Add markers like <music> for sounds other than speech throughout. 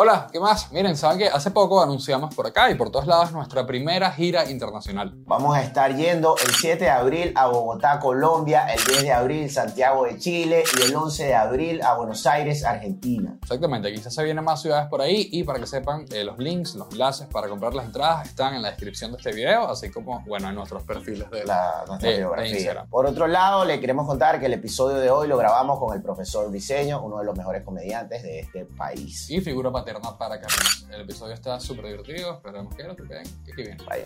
Hola, ¿qué más? Miren, saben que hace poco anunciamos por acá y por todos lados nuestra primera gira internacional. Vamos a estar yendo el 7 de abril a Bogotá, Colombia, el 10 de abril Santiago de Chile y el 11 de abril a Buenos Aires, Argentina. Exactamente, quizás se vienen más ciudades por ahí y para que sepan, eh, los links, los enlaces para comprar las entradas están en la descripción de este video, así como, bueno, en nuestros perfiles de, La, nuestra de- de biografía. Instagram. Por otro lado, le queremos contar que el episodio de hoy lo grabamos con el profesor Briseño, uno de los mejores comediantes de este país. Y figura paterna para Carlos. El episodio está súper divertido, esperemos que lo vean. que aquí viene. Vaya.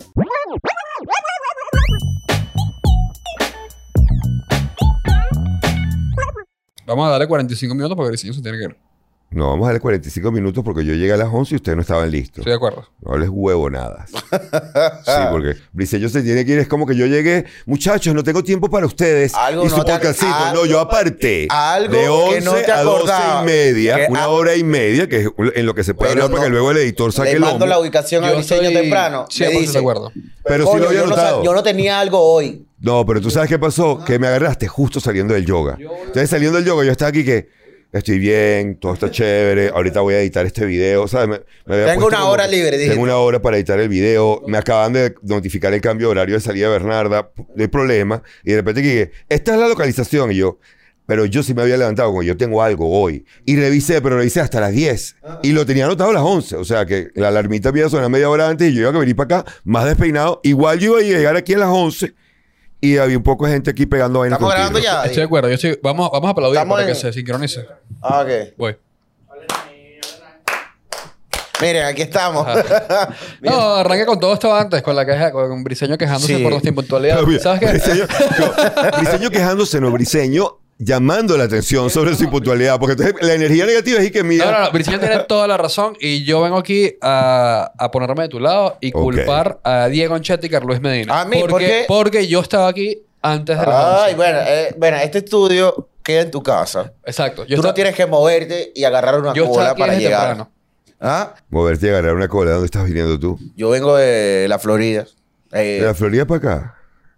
Vamos a darle 45 minutos porque Briseño se tiene que ir. No, vamos a darle 45 minutos porque yo llegué a las 11 y ustedes no estaban listos. Estoy de acuerdo. No hables huevonadas. <laughs> sí, porque Briseño se tiene que ir. Es como que yo llegué, muchachos, no tengo tiempo para ustedes. Algo y su no te- algo- no, yo aparte. algo de que 11 no te a 12 acordaba. y media, Que- una ah, hora y media, que es en lo que se puede hablar para no- que luego el editor saque Le el mando la ubicación a Briseño temprano. me 100% dice, de acuerdo. Pero sí "Coño, lo había yo, no, notado. sab- yo no tenía algo hoy. No, pero tú sabes qué pasó, que me agarraste justo saliendo del yoga. Entonces saliendo del yoga yo estaba aquí que estoy bien, todo está chévere, ahorita voy a editar este video, ¿sabes? Me- me había Tengo una hora libre, dijiste. Tengo una hora para editar el video, me acaban de notificar el cambio de horario de salida de Bernarda, no hay problema, y de repente dije, esta es la localización, y yo... Pero yo sí me había levantado, como yo tengo algo hoy. Y revisé, pero revisé hasta las 10. Y lo tenía anotado a las 11. O sea que la alarmita había sonado media hora antes y yo iba a venir para acá más despeinado. Igual yo iba a llegar aquí a las 11 y había un poco de gente aquí pegando vainas ¿Estamos grabando ya? Estoy de acuerdo. Yo estoy, vamos, vamos a aplaudir Estamos para que en- se sincronice. Ah, ok. Voy. Miren, aquí estamos. <laughs> No, arranque con todo esto antes, con la queja, con Briseño quejándose Sí. por impuntualidad. Pero mira, ¿Sabes qué? Briseño, no, <laughs> Briseño quejándose, no, Briseño llamando la atención sobre su impuntualidad. Porque entonces la energía negativa es y que mira. No, no, no. Briseño tiene toda la razón y yo vengo aquí a, a ponerme de tu lado y culpar a Diego Anchetti y Carlos Medina. ¿A mí? ¿Por Porque, qué? porque yo estaba aquí antes de las Ay, 11. bueno, eh, bueno, este estudio queda en tu casa. Exacto. Yo Tú no tienes que moverte y agarrar una yo cola aquí para desde llegar. temprano. ¿Ah? Moverte y agarrar una cola. ¿Dónde estás viniendo tú? Yo vengo de la Florida. Eh, De la Florida para acá.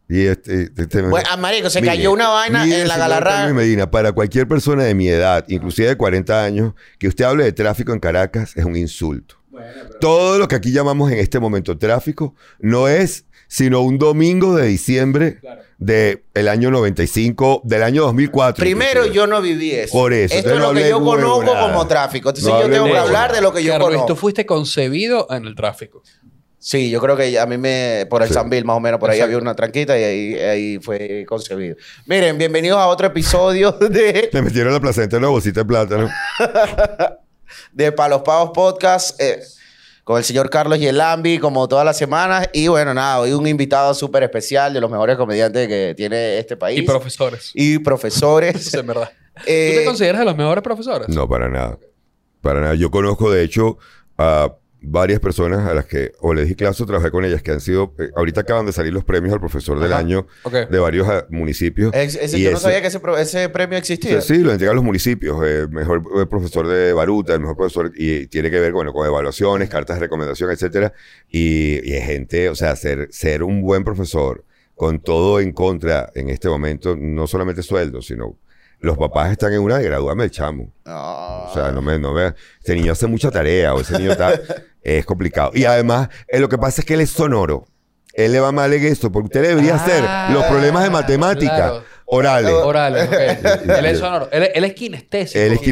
Y este, este- bueno, ah, marico, se Mire, cayó una vaina en la Medina, para cualquier persona de mi edad, inclusive de 40 años, que usted hable de tráfico en Caracas es un insulto. Todo lo que aquí llamamos en este momento tráfico no es sino un domingo de diciembre del año 95, del año 2004. Primero, inclusive. yo no viví eso. Por eso, Esto es no lo que yo conozco como tráfico. Entonces No yo tengo que hablar de lo que yo Carlos, conozco. tú fuiste concebido en el tráfico. Sí, yo creo que a mí me... Por el Sí. San Bill, más o menos, por ahí Exacto. había una tranquita y ahí, ahí fue concebido. Miren, bienvenidos a otro episodio <laughs> de, Le metieron la placenta en una bolsita de plátano. <laughs> de Palos Pavos Podcast eh, con el señor Carlos Yelambi, como todas las semanas. Y bueno, nada, hoy un invitado súper especial de los mejores comediantes que tiene este país. Y profesores. Y profesores. Eso es verdad. <laughs> Eh, ¿Tú te consideras de los mejores profesores? No, para nada. Para nada. Yo conozco, de hecho, a varias personas a las que o les di clase o trabajé con ellas que han sido... eh, ahorita acaban de salir los premios al profesor del Ajá. año de varios ah, municipios. es- ese- Y yo no ese- sabía que ese, pro- ese premio existía. Sí, lo entregan los municipios. eh, mejor eh, profesor de Baruta, el mejor profesor, y tiene que ver bueno, con evaluaciones, cartas de recomendación, etcétera. Y, y es gente, o sea, ser, ser un buen profesor con todo en contra en este momento, no solamente sueldo, sino los papás están en una de gradúame el chamo. O sea, no me, no me, este niño hace mucha tarea o ese niño está, es complicado. Y además, eh, lo que pasa es que él es sonoro. Él le va mal en esto, porque usted debería hacer Ah, los problemas de matemática claro. orales. Orales, ok. él es sonoro. Él, él es kinestésico. Él es Eso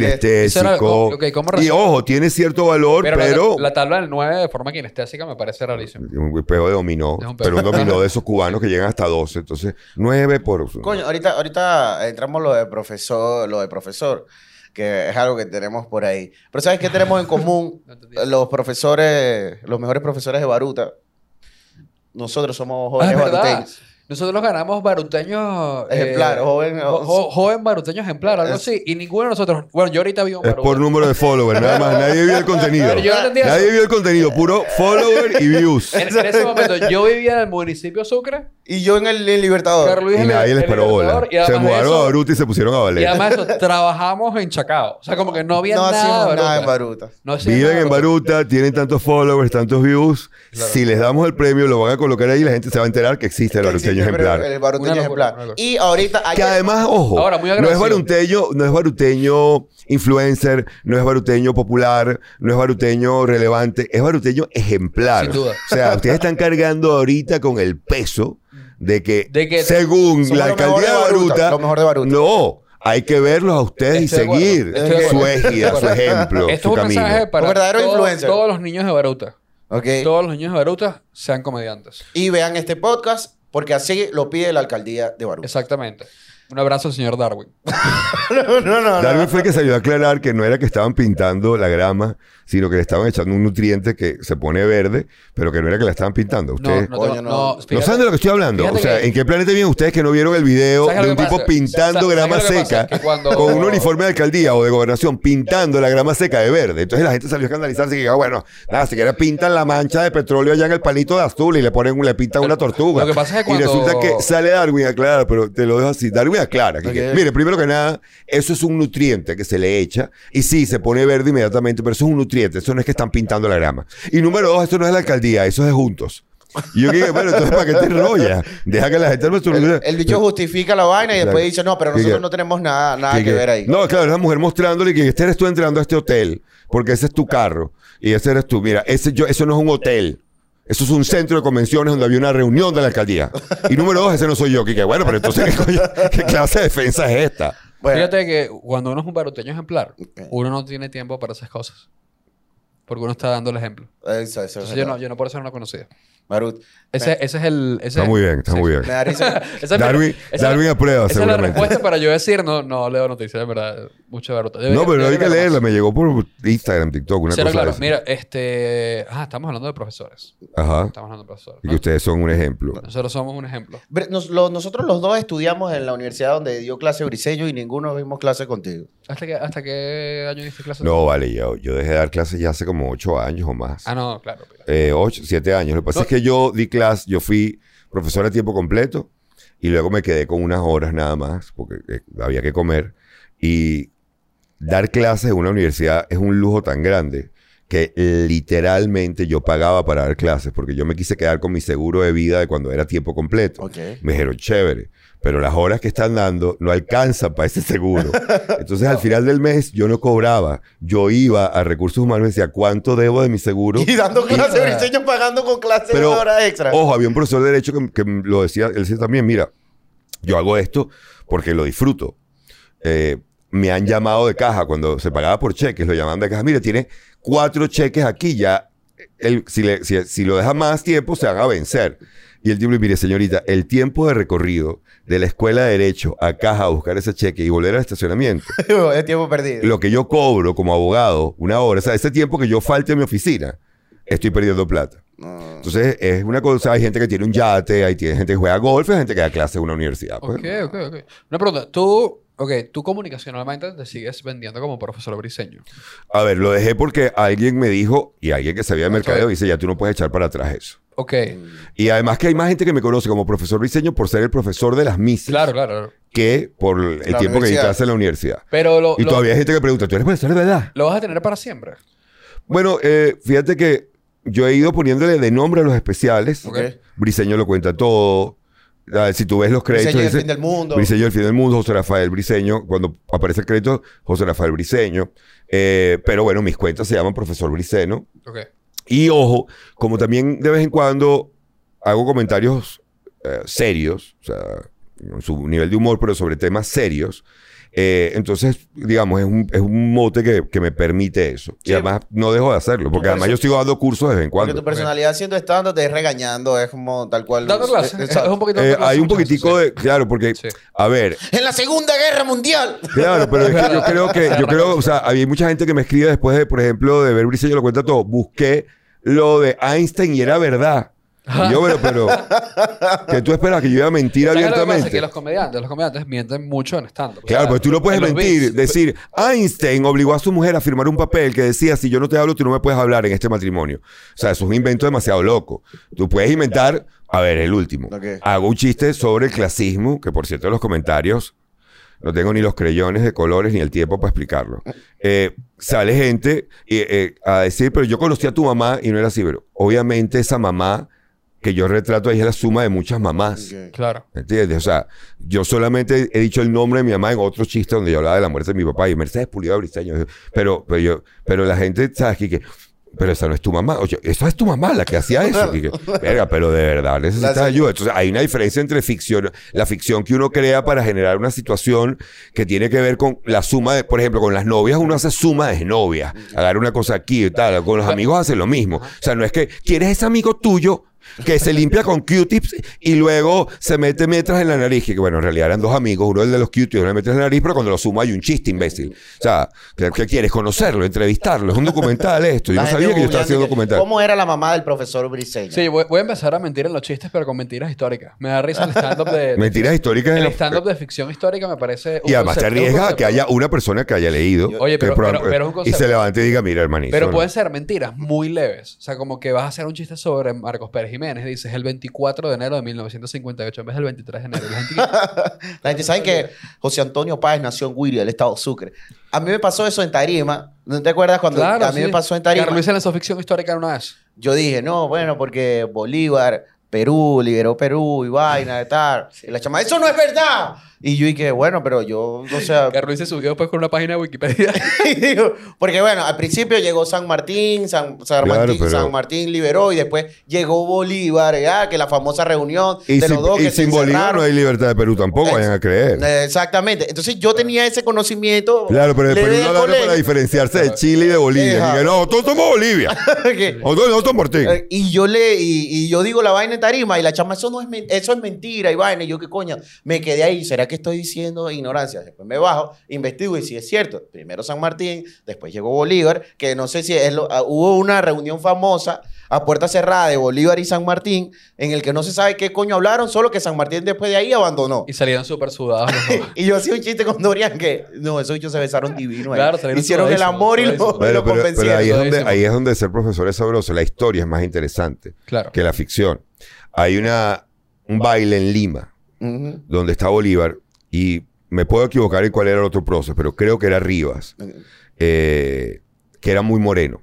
era- kinestésico. ok, ¿cómo y ojo, tiene cierto valor, Pero, pero. La, la tabla del 9 de forma kinestésica me parece rarísimo. un pego de dominó. Es un peo. pero un dominó de esos <laughs> cubanos que llegan hasta 12. Entonces, 9 por. Coño, ahorita, ahorita entramos lo de profesor, lo de profesor, que es algo que tenemos por ahí. Pero ¿sabes qué tenemos en común? <laughs> Los profesores, los mejores profesores de Baruta. Nosotros somos Ah, jóvenes es verdad. baruteños. Nosotros ganamos baruteños... Ejemplar, eh, joven. jo- jo- joven baruteño ejemplar, algo Es- así. Y ninguno de nosotros... Bueno, yo ahorita vivo en Es por número de followers, nada más. Nadie vio el <laughs> contenido. Pero yo no entendía Nadie eso. vio el contenido, puro follower y views. En, en ese momento yo vivía en el municipio Sucre. Y yo en el, el Libertador. Carlos Y el- nadie les paró bola. Y Se además mudaron eso- a Baruta y se pusieron a Y valer. además de eso, <laughs> trabajamos en Chacao. O sea, como que no había no nada, de nada en Baruta. No Viven nada en Baruta, tienen tantos followers, tantos views. Claro. Si les damos el premio, lo van a colocar ahí y la gente se va a enterar que existe el baruteño ejemplar. El baruteño ejemplar. locura. Y ahorita... Que además, ojo, Ahora, muy no es baruteño, no es baruteño influencer, no es baruteño popular, no es baruteño relevante, es baruteño ejemplar. Sin duda. O sea, ustedes están cargando ahorita con el peso de que, De que- según la alcaldía de de Baruta, Baruta, lo mejor de Baruta. no, hay que verlos a ustedes Estoy y seguir su égida, su ejemplo, Esto su es un mensaje camino. para Un verdadero todos- influencer. todos los niños de Baruta. Todos los niños de Baruta sean comediantes. Y vean este podcast porque así lo pide la alcaldía de Baruta. Exactamente. Un abrazo al señor Darwin. <laughs> no, no, no. Darwin no. fue el que salió a aclarar que no era que estaban pintando la grama, sino que le estaban echando un nutriente que se pone verde, pero que no era que la estaban pintando. No, Ustedes no, no, no. no, ¿No saben de lo que estoy hablando? O sea, que- ¿en qué planeta viven ustedes que no vieron el video ¿Sabes de un tipo pasa? pintando ¿Sabes grama seca Que cuando- con un uniforme de alcaldía o de gobernación pintando la grama seca de verde? Entonces la gente salió a escandalizarse y dijo, bueno, nada, si quieren pintan la mancha de petróleo allá en el palito de azul y le ponen, le pintan una tortuga. Lo que pasa es que Y cuando- resulta que sale Darwin a aclarar, pero te lo dejo así. Darwin aclara. que- mire, primero que nada, eso es un nutriente que se le echa y sí, se pone verde inmediatamente, pero eso es un nutriente. Eso no es que están pintando la grama. Y número dos, esto no es la alcaldía, eso es de juntos. Y yo dije, bueno, entonces ¿para qué te enrollas? Deja que la gente El, el bicho justifica la vaina y Claro. después dice, no, pero ¿Qué nosotros no tenemos nada, nada Que- que, que- ver ahí. No, claro, es la mujer mostrándole que este eres tú entrando a este hotel, porque ese es tu carro y ese eres tú. Mira, ese yo, eso no es un hotel. Eso es un centro de convenciones donde había una reunión de la alcaldía. Y número dos, ese no soy yo. Que, que, bueno, pero entonces, ¿qué, coño- qué clase de defensa es esta? Bueno, Fíjate que cuando uno es un baruteño ejemplar, uno no tiene tiempo para esas cosas. Porque uno está dando el ejemplo. eso, eso, Entonces eso. yo no, yo no puedo ser una conocida. Barut. Ese, ese es el... Ese, Está muy bien, está sí. muy bien. <laughs> Es Darwin, esa- Darwin aprueba, Esa es la respuesta para yo decir, no, no leo noticias, de verdad. Mucho de. Debería- No, pero no hay que leer leerla. Me llegó por Instagram, TikTok, una Cero cosa claro. así. Mira, este... Ah, estamos hablando de profesores. Ajá. Estamos hablando de profesores. Y ¿no? que ustedes son un ejemplo. Nosotros somos un ejemplo. Nos- lo- nosotros los dos estudiamos en la universidad donde dio clase Briseño y ninguno vimos clase contigo. ¿Hasta qué, hasta qué año diste clase? No, vale, yo, yo dejé de dar clases ya hace como ocho años o más. Ah, no, claro. mira. Eh, ocho, siete años. Lo que pasa No. es que yo di clase, yo fui profesor a tiempo completo y luego me quedé con unas horas nada más porque eh, había que comer. Y dar clases en una universidad es un lujo tan grande que literalmente yo pagaba para dar clases porque yo me quise quedar con mi seguro de vida de cuando era tiempo completo. Me dijeron, chévere, pero las horas que están dando no alcanzan para ese seguro. Entonces, al final del mes, yo no cobraba. Yo iba a recursos humanos y me decía, ¿cuánto debo de mi seguro? Y dando clase Y- Briseño pagando con clase de horas extra. ojo, había un profesor de Derecho que, que lo decía, él decía también, mira, yo hago esto porque lo disfruto. Eh, me han llamado de caja cuando se pagaba por cheques, lo llamaban de caja. Mire, tiene cuatro cheques aquí, ya, si, le- si, si lo deja más tiempo, se van a vencer. Y el tipo le mire, señorita, el tiempo de recorrido de la escuela de Derecho a caja a buscar ese cheque y volver al estacionamiento, <laughs> es tiempo perdido. lo que yo cobro como abogado, una hora, o sea, ese tiempo que yo falte a mi oficina, estoy perdiendo plata. Entonces, es una cosa, hay gente que tiene un yate, hay tiene gente que juega golf, hay gente que da clase en una universidad. pues. Ok, ok, ok. Una pregunta. Tú, ok, tú comunicacionalmente te sigues vendiendo como profesor briseño. A ver, lo dejé porque alguien me dijo, y alguien que sabía de mercadeo, dice, ya tú no puedes echar para atrás eso. Ok. Y además que hay más gente que me conoce como profesor diseño por ser el profesor de las misas Claro, claro, claro. que por el La tiempo que universidad. en la universidad. Pero lo, Y lo- todavía hay gente que pregunta, ¿tú eres profesor de verdad? lo vas a tener para siempre. Bueno, eh, fíjate que yo he ido poniéndole de nombre a los especiales. Ok. Briseño lo cuenta todo. Si tú ves los créditos... Briseño dice- fin del mundo. Briseño, el fin del mundo, José Rafael Briseño. Cuando aparece el crédito, José Rafael Briseño. Eh, pero bueno, mis cuentas se llaman Profesor Briceno. Ok. Y ojo, como también de vez en cuando hago comentarios eh, serios, o sea, en su nivel de humor, pero sobre temas serios. Eh, entonces, digamos, es un, es un mote que, que me permite eso. Y además no dejo de hacerlo, porque además yo sigo dando cursos de vez en Porque cuando. tu personalidad siendo estándar te es regañando, es como tal cual. Dando clases. Eh, Es, es un poquito Eh, clases hay un poquitico sí. de... Claro, porque, Sí. a ver, En la Segunda Guerra Mundial. Claro, pero es que yo creo que, yo creo, o sea, había mucha gente que me escribe después de, por ejemplo, de ver Briseño lo cuenta todo. Busqué lo de Einstein y era verdad. Y yo, bueno, pero, que tú esperas que yo iba a mentir ¿Sabes lo que pasa? abiertamente. Que los comediantes, los comediantes mienten mucho en stand-up. O Claro, sea, pues tú no puedes mentir. beats. Decir, Einstein obligó a su mujer a firmar un papel que decía, si yo no te hablo, tú no me puedes hablar en este matrimonio. O sea, eso es un invento demasiado loco. Tú puedes inventar, a ver, el último. Ok. Hago un chiste sobre el clasismo, que por cierto en los comentarios no tengo ni los creyones de colores ni el tiempo para explicarlo. Eh, sale gente y, eh, a decir, pero yo conocí a tu mamá y no era así, pero obviamente esa mamá que yo retrato ahí es la suma de muchas mamás. Claro. ¿Me entiendes? O sea, yo solamente he dicho el nombre de mi mamá en otro chiste donde yo hablaba de la muerte de mi papá y Mercedes Pulido Briseño. Pero, pero, yo, pero la gente, ¿sabes? Que, pero esa no es tu mamá. Oye, esa es tu mamá la que hacía eso. Que, <laughs> Verga, pero de verdad necesitas ayuda. Entonces, hay una diferencia entre ficción, la ficción que uno crea para generar una situación que tiene que ver con la suma de, por ejemplo, con las novias, uno hace suma de novias. Agarra una cosa aquí y tal. Con los amigos hace lo mismo. O sea, no es que quieres ese amigo tuyo que se limpia con Q-tips y luego se mete metras en la nariz. Que bueno, en realidad eran dos amigos, uno el de los Q-tips, uno le metes en la nariz, pero cuando lo suma hay un chiste, imbécil. O sea, ¿qué, qué quieres? Conocerlo, entrevistarlo. Es un documental esto. Yo La no sabía que yo estaba haciendo que, documental. ¿Cómo era la mamá del profesor Briseño? Sí, voy, voy a empezar a mentir en los chistes, pero con mentiras históricas. Me da risa el stand-up de... de- Mentiras históricas. El stand-up de ficción histórica me parece... un Y además te un arriesgas a que haya una persona que haya leído. Oye, pero- proba- pero- pero es un y se levante y diga, mira, hermanito. Pero ¿no? pueden ser mentiras muy leves. O sea, como que vas a hacer un chiste sobre Marcos Pérez Jiménez. Dices el 24 de enero de 1958 en vez del 23 de enero. Y la gente dice, <laughs> La gente sabe que José Antonio Páez nació en Guiria, el estado Sucre. A mí me pasó eso en Tarima. ¿No te acuerdas cuando claro, a mí sí. me pasó en Tarima? Carlos Luis lanzó ficción histórica una vez. Yo dije, no, bueno, porque Bolívar, Perú, liberó Perú y vaina de tal. Y la chama, eso no es verdad. Y yo dije, bueno, pero yo, o sea, <laughs> Carlos se subió después con una página de Wikipedia. <laughs> y digo, porque bueno, al principio llegó San Martín, San, San Claro, Martín, pero- San Martín liberó y después llegó Bolívar, ya, que la famosa reunión Y de sin, los dos y que se sin Bolívar no hay libertad de Perú tampoco, vayan a creer. Exactamente. Entonces yo tenía ese conocimiento. Claro, pero el leve Perú del no da para diferenciarse de Chile y de Bolivia. Diga, no, todos somos Bolivia. <laughs> Que- O todos nosotros Martín. Eh, Y yo le, y, y yo digo la vaina en tarima, y la chama, eso no es eso es mentira, y vaina, y yo qué coño, me quedé ahí, ¿será que estoy diciendo ignorancia? Después me bajo, investigo y si es cierto. Primero San Martín, después llegó Bolívar, que no sé si es lo, ah, hubo una reunión famosa a puerta cerrada de Bolívar y San Martín, en el que no se sabe qué coño hablaron, solo que San Martín después de ahí abandonó. Y salieron súper sudados. <laughs> Y yo hacía un chiste con Dorian que, no, esos bichos se besaron divino ahí. Claro, salieron Hicieron el amor y lo, lo pero, pero convencieron. ahí, es donde, Sudadísimo. ahí es donde ser profesor es sabroso. La historia es más interesante Claro. que la ficción. Hay una, un baile en Lima donde está Bolívar y me puedo equivocar en cuál era el otro prócer, pero creo que era Rivas, eh, que era muy moreno.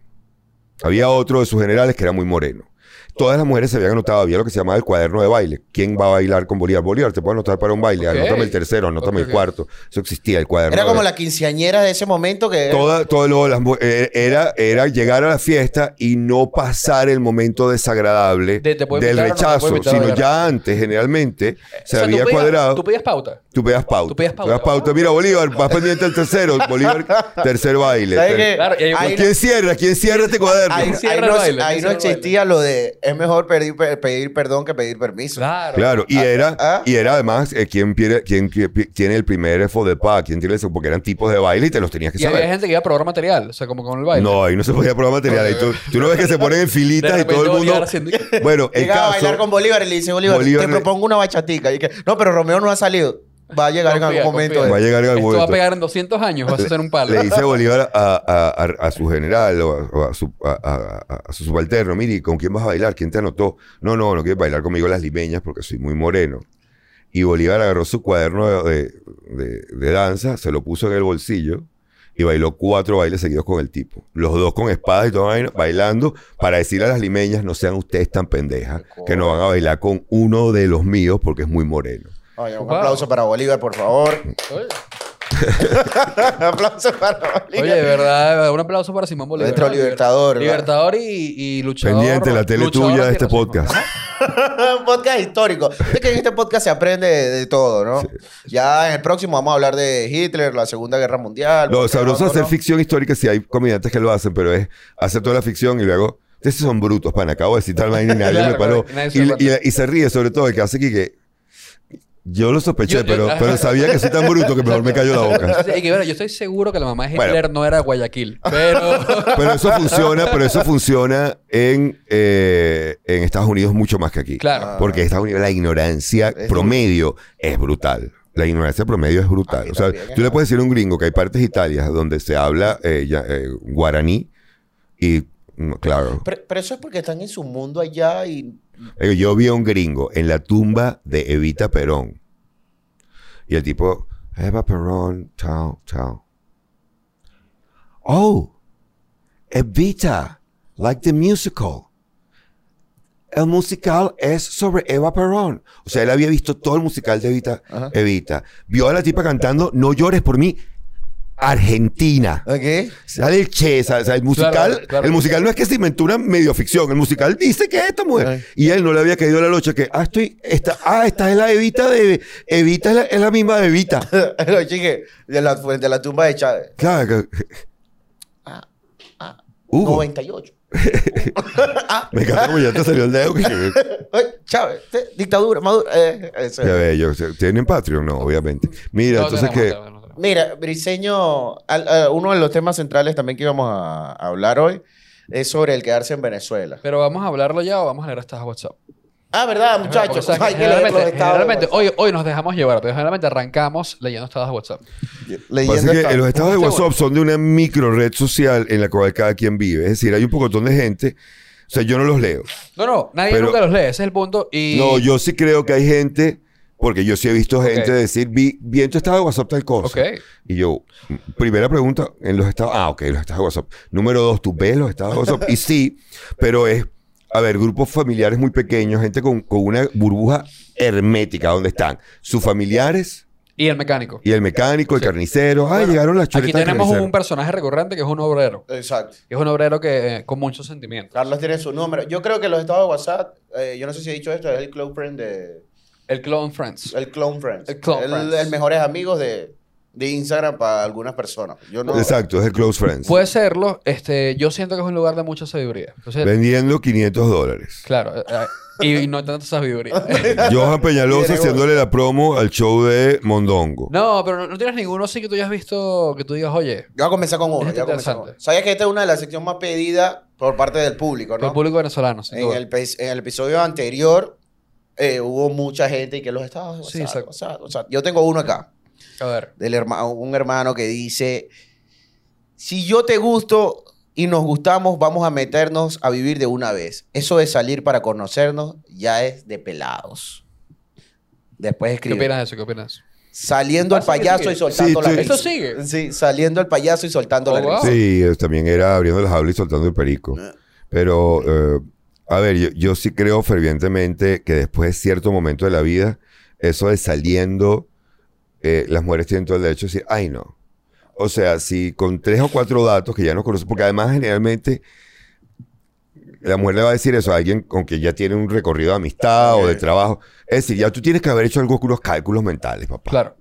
Había otro de sus generales que era muy moreno. Todas las mujeres se habían anotado, había lo que se llamaba el cuaderno de baile. ¿Quién va a bailar con Bolívar? Bolívar, te puedo anotar para un baile, anótame el tercero, anótame el cuarto. Eso existía, el cuaderno. Era como la quinceañera de ese momento que... Toda, todo lo, las eh, era, era llegar a la fiesta y no pasar el momento desagradable De- te puedo del no rechazo, sino ya antes, generalmente, se O sea, tú había pedías- cuadrado. Tú pedías pauta. Tú pegas pauta. Tú pedías pauta. Mira, Bolívar, vas <laughs> pendiente al tercero. Bolívar, tercer baile. ¿Sabes Ter- qué? Claro, no- ¿Quién cierra? ¿Quién cierra este cuaderno? Ahí, ¿Quién cierra ahí el no, baile? ahí ¿Quién no existía lo de es mejor pedir, pe- pedir perdón que pedir permiso. Claro. Claro, y era, ah. y era además eh, quién, pide- quién, quién tiene el primer F de pa, quién tiene eso, porque eran tipos de baile y te los tenías que Y había saber. gente que iba a probar material. O sea, como con el baile. No, ahí no se podía probar material. Ahí tú, <laughs> tú no ves que se ponen en filitas y todo el mundo. Haciendo- Bueno, el Llegaba a bailar con Bolívar y le dice Bolívar, Bolívar te le- propongo una bachatica. Y que, no, pero Romeo no ha salido. Va a llegar en algún momento. confía. Va a llegar en algún Esto va a pegar en 200 años. Vas a hacer un palo. Le dice Bolívar a, a- a- a su general o, a, o a su, a- a- a- a su subalterno, mire, ¿con quién vas a bailar? ¿Quién te anotó? No, no, no quieres bailar conmigo las limeñas porque soy muy moreno. Y Bolívar agarró su cuaderno de, de- de danza, se lo puso en el bolsillo y bailó cuatro bailes seguidos con el tipo. Los dos con espadas y todo bailando para decirle a las limeñas, no sean ustedes tan pendejas, que no van a bailar con uno de los míos porque es muy moreno. Oye, un Wow. aplauso para Bolívar, por favor. Oye, un <laughs> aplauso para Bolívar. Oye, de verdad, un aplauso para Simón Bolívar. Nuestro libertador, ¿verdad? Libertador y, y luchador. Pendiente la tele tuya de este podcast. <laughs> Un podcast histórico. Es que en este podcast se aprende de, de todo, ¿no? Ya en el próximo vamos a hablar de Hitler, la Segunda Guerra Mundial. Lo sabroso es hacer ficción histórica, si hay comediantes que lo hacen, pero es hacer toda la ficción y luego. Ustedes son brutos, pan. Acabo de decir tal vaina y nadie Claro, me paró. nadie Y, y- y se ríe, sobre todo, el que hace que. Yo lo sospeché, Yo- yo- pero, pero <laughs> sabía que soy tan bruto que mejor me cayó la boca. Sí, y que, bueno, yo estoy seguro que la mamá de Bueno. Hitler no era de Guayaquil. Pero. <laughs> Pero eso funciona, pero eso funciona en, eh, en Estados Unidos mucho más que aquí. Claro. Porque en Estados Unidos la ignorancia Es promedio es brutal. La ignorancia promedio es brutal. Aquí O sea, tú le puedes decir a un gringo que hay partes de Italia donde se habla eh, ya, eh, guaraní y, mm, claro, Pero, pero eso es porque están en su mundo allá y... Eh, Yo vi a un gringo en la tumba de Evita Perón. Y el tipo, Eva Perón, chao, chao. Oh, Evita, like the musical. el musical es sobre Eva Perón. O sea, él había visto todo el musical de Evita. Ajá. Evita. Vio a la tipa cantando No llores por mí. Argentina. ¿Ok? Sale el Che, o sea, el musical, Claro, claro. el musical no es que se inventó una medio ficción, el musical dice que es esta mujer. Ay. Y él no le había caído la locha que, ah, estoy, esta, ah, esta es la Evita de, Evita es la, es la misma de Evita. <laughs> Lo chique, de la, de la tumba de Chávez. Claro, que- Ah, ah, Hugo. 98. <laughs> me encanta como ya te salió el dedo. <laughs> Chávez, dictadura, Maduro. eh, eso es. Ya ve, yo, ¿tienen Patreon? No, obviamente. Mira, No entonces que... Mira, Briseño, al- eh, uno de los temas centrales también que íbamos a, a hablar hoy es sobre el quedarse en Venezuela. Pero vamos a hablarlo ya o vamos a leer estas WhatsApp. Ah, ¿verdad, muchachos? o sea, que Hay que leer los generalmente, estados de generalmente WhatsApp. hoy, hoy nos dejamos llevar, pero generalmente arrancamos leyendo estados de WhatsApp. Leyendo que los estados de WhatsApp son de una micro red social en la cual cada quien vive. Es decir, hay un pocotón de gente. O sea, yo no los leo. No, no, nadie Pero- nunca los lee, ese es el punto. Y No, yo sí creo que hay gente, porque yo sí he visto gente decir, vi, vi en tu estado de WhatsApp tal cosa. Y yo, primera pregunta, en los estados, ah, ok, los estados de WhatsApp. Número dos, ¿tú ves los estados de WhatsApp? y sí, pero es, a ver, grupos familiares muy pequeños, gente con, con una burbuja hermética, donde están sus familiares Y el mecánico. y el mecánico, el Sí. carnicero. Ah, Bueno, llegaron las Aquí chuletas del tenemos un personaje recurrente que es un obrero. Exacto. Que es un obrero que eh, con mucho sentimiento. Carlos tiene su número. Yo creo que los estados de WhatsApp, eh, yo no sé si he dicho esto, es el clone friend de... El Clone Friends. El clone friends. El clone el, friends. el mejores amigos de, de Instagram para algunas personas. Yo no... Exacto, es el close friends. Puede serlo. Este, yo siento que es un lugar de mucha sabiduría. Entonces, Vendiendo 500 dólares. claro. eh, eh, y no tanta sabiduría. <laughs> Johan Peñalosa haciéndole la promo al show de Mondongo. no, pero no, no tienes ninguno así que tú hayas visto que tú digas, oye, Yo voy a comenzar con uno. Este. ¿Sabías que esta es una de las secciones más pedidas por parte del público, el no? público venezolano. sin En duda. el, en el episodio anterior eh, hubo mucha gente y que los estados Sí, WhatsApp, exacto. WhatsApp, WhatsApp. Yo tengo uno acá, A ver. del herma- un hermano que dice, si yo te gusto y nos gustamos, vamos a meternos a vivir de una vez. Eso de salir para conocernos ya es de pelados. Después ¿Qué escribe. opinas de eso? ¿Qué opinas eso? Saliendo al Ah, payaso y soltando Sí, la sí. risa. ¿Esto sigue? Sí, saliendo al payaso y soltando la Oh, wow. risa. Sí, también era abriendo las aulas y soltando el perico. Pero, eh, a ver, yo, yo sí creo fervientemente que después de cierto momento de la vida, eso de saliendo, eh, las mujeres tienen todo el derecho de decir, ay no. O sea, si con tres o cuatro datos que ya no conocen, porque además generalmente la mujer le va a decir eso a alguien con quien ya tiene un recorrido de amistad o de trabajo. Es decir, ya tú tienes que haber hecho algo con unos cálculos mentales, papá. Claro.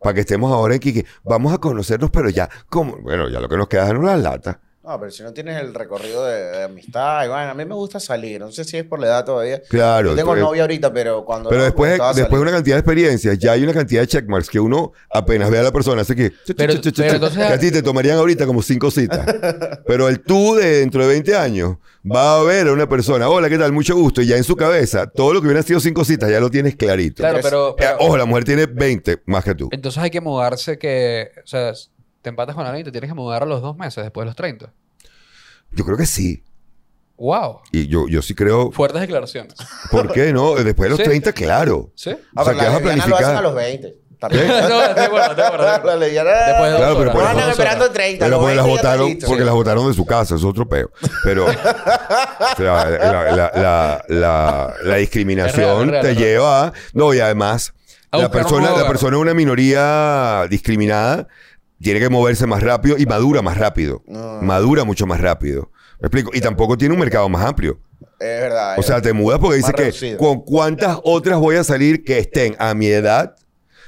Para que estemos ahora aquí, que vamos a conocernos, pero ya, como, bueno, ya lo que nos queda es darnos las latas. No, pero si no tienes el recorrido de, de amistad, y bueno, a mí me gusta salir. No sé si es por la edad todavía. Claro. Yo tengo novia ahorita, pero cuando. Pero no, después, después de una cantidad de experiencias, ya hay una cantidad de checkmarks que uno apenas ve a la persona, hace que... Pero- pero entonces- que a ti te tomarían ahorita como cinco citas. <laughs> pero el tú de dentro de 20 años va a ver a una persona, hola, ¿qué tal? Mucho gusto. Y ya en su cabeza, todo lo que hubieran sido cinco citas ya lo tienes clarito. Claro, pero, pero- ojo, la mujer tiene 20 más que tú. entonces hay que mudarse que, o sea, te empatas con alguien y te tienes que mudar a los dos meses después de los 30. Yo creo que sí. Wow. Y yo, yo sí creo... Fuertes declaraciones. ¿Por qué no? Después de los Sí. 30, claro. ¿Sí? Ah, o sea, pero que vas a lesbianas lo planificar. hacen a los 20. <laughs> no, estoy de acuerdo, estoy de acuerdo, estoy de acuerdo. Las lesbianas. Después de Claro, pero por No eso- andan Dos esperando horas. 30. Pero porque las 20 ya votaron, porque las votaron de su casa, es otro peo. Pero <laughs> o sea, la, la- la- la- la discriminación Es real, es te es real. lleva a. No, y además, la persona, la persona de una minoría discriminada tiene que moverse más rápido y madura más rápido. No. Madura mucho más rápido. ¿Me explico? Y tampoco tiene un mercado más amplio. Es verdad. O sea, te mudas porque dice que con cuántas otras voy a salir que estén a mi edad,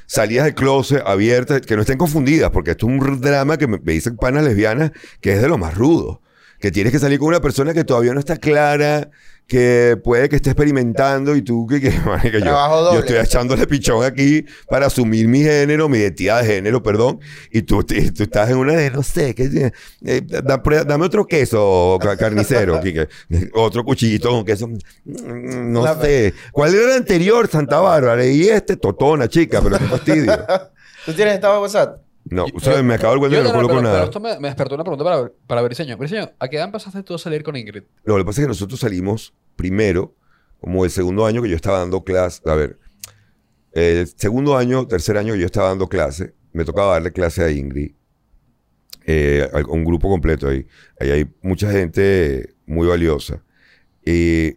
salidas del closet, abiertas, que no estén confundidas, porque esto es un drama que me, me dicen panas lesbianas que es de lo más rudo. Que tienes que salir con una persona que todavía no está clara, que puede que esté experimentando y tú que, que, <laughs> yo, estoy echándole pichón aquí para asumir mi género, mi identidad de género, perdón, y tú, te- tú estás en una de, no sé, que, eh, da- prueba- dame otro queso ca- carnicero, <laughs> Quique. otro cuchillito con queso, Mm, no La- sé. ¿Cuál era el anterior, Santa Bárbara? Y este, totona, chica, pero qué fastidio. <laughs> ¿Tú tienes estado de WhatsApp? No, sea, me acabo el cuento y no no, coloco pero, pero nada. esto me, me despertó una pregunta para, para Briseño. Briseño, ¿a qué edad empezaste tú a salir con Ingrid? No, lo que pasa es que nosotros salimos primero, como el segundo año que yo estaba dando clase. A ver, el segundo año, tercer año que yo estaba dando clase, me tocaba darle clase a Ingrid. eh, a un grupo completo ahí. Ahí hay mucha gente muy valiosa. Y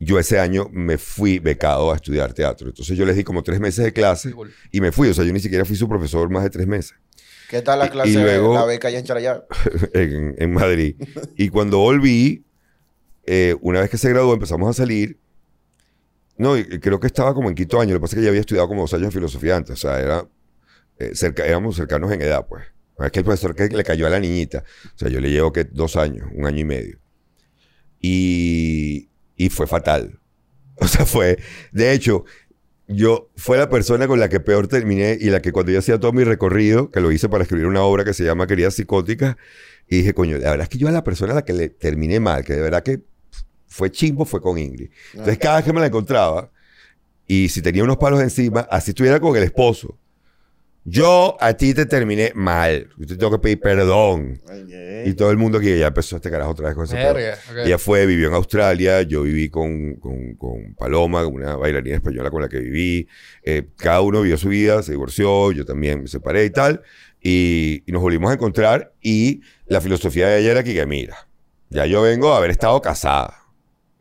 yo ese año me fui becado a estudiar teatro. Entonces yo les di como tres meses de clase y me fui. O sea, yo ni siquiera fui su profesor más de tres meses ¿Qué tal la Y- clase y luego- de la beca allá en Charallá? <laughs> en, en Madrid. Y cuando volví, eh, una vez que se graduó, empezamos a salir. No, y creo que estaba como en quinto año. Lo que pasa es que ya había estudiado como dos años de filosofía antes. O sea, era, eh, cerca, éramos cercanos en edad, pues. Es que el profesor que le cayó a la niñita. O sea, yo le llevo que dos años, un año y medio. Y, y fue fatal. <laughs> O sea, fue. De hecho, yo fue la persona con la que peor terminé y la que cuando yo hacía todo mi recorrido, que lo hice para escribir una obra que se llama Queridas Psicóticas, y dije, coño, la verdad es que yo a la persona a la que le terminé mal, que de verdad que fue chimbo, fue con Ingrid. Entonces, cada vez que me la encontraba, y si tenía unos palos encima, así estuviera con el esposo. Yo a ti te terminé mal. Yo te tengo que pedir perdón. Y todo el mundo que ya empezó este carajo otra vez con ese pedo. Verga, ok. Ella fue, vivió en Australia, yo viví con, con, con Paloma, una bailarina española con la que viví. Eh, cada uno vivió su vida, se divorció, yo también me separé y tal. Y, y nos volvimos a encontrar y la filosofía de ella era que, que, mira, ya yo vengo a haber estado casada.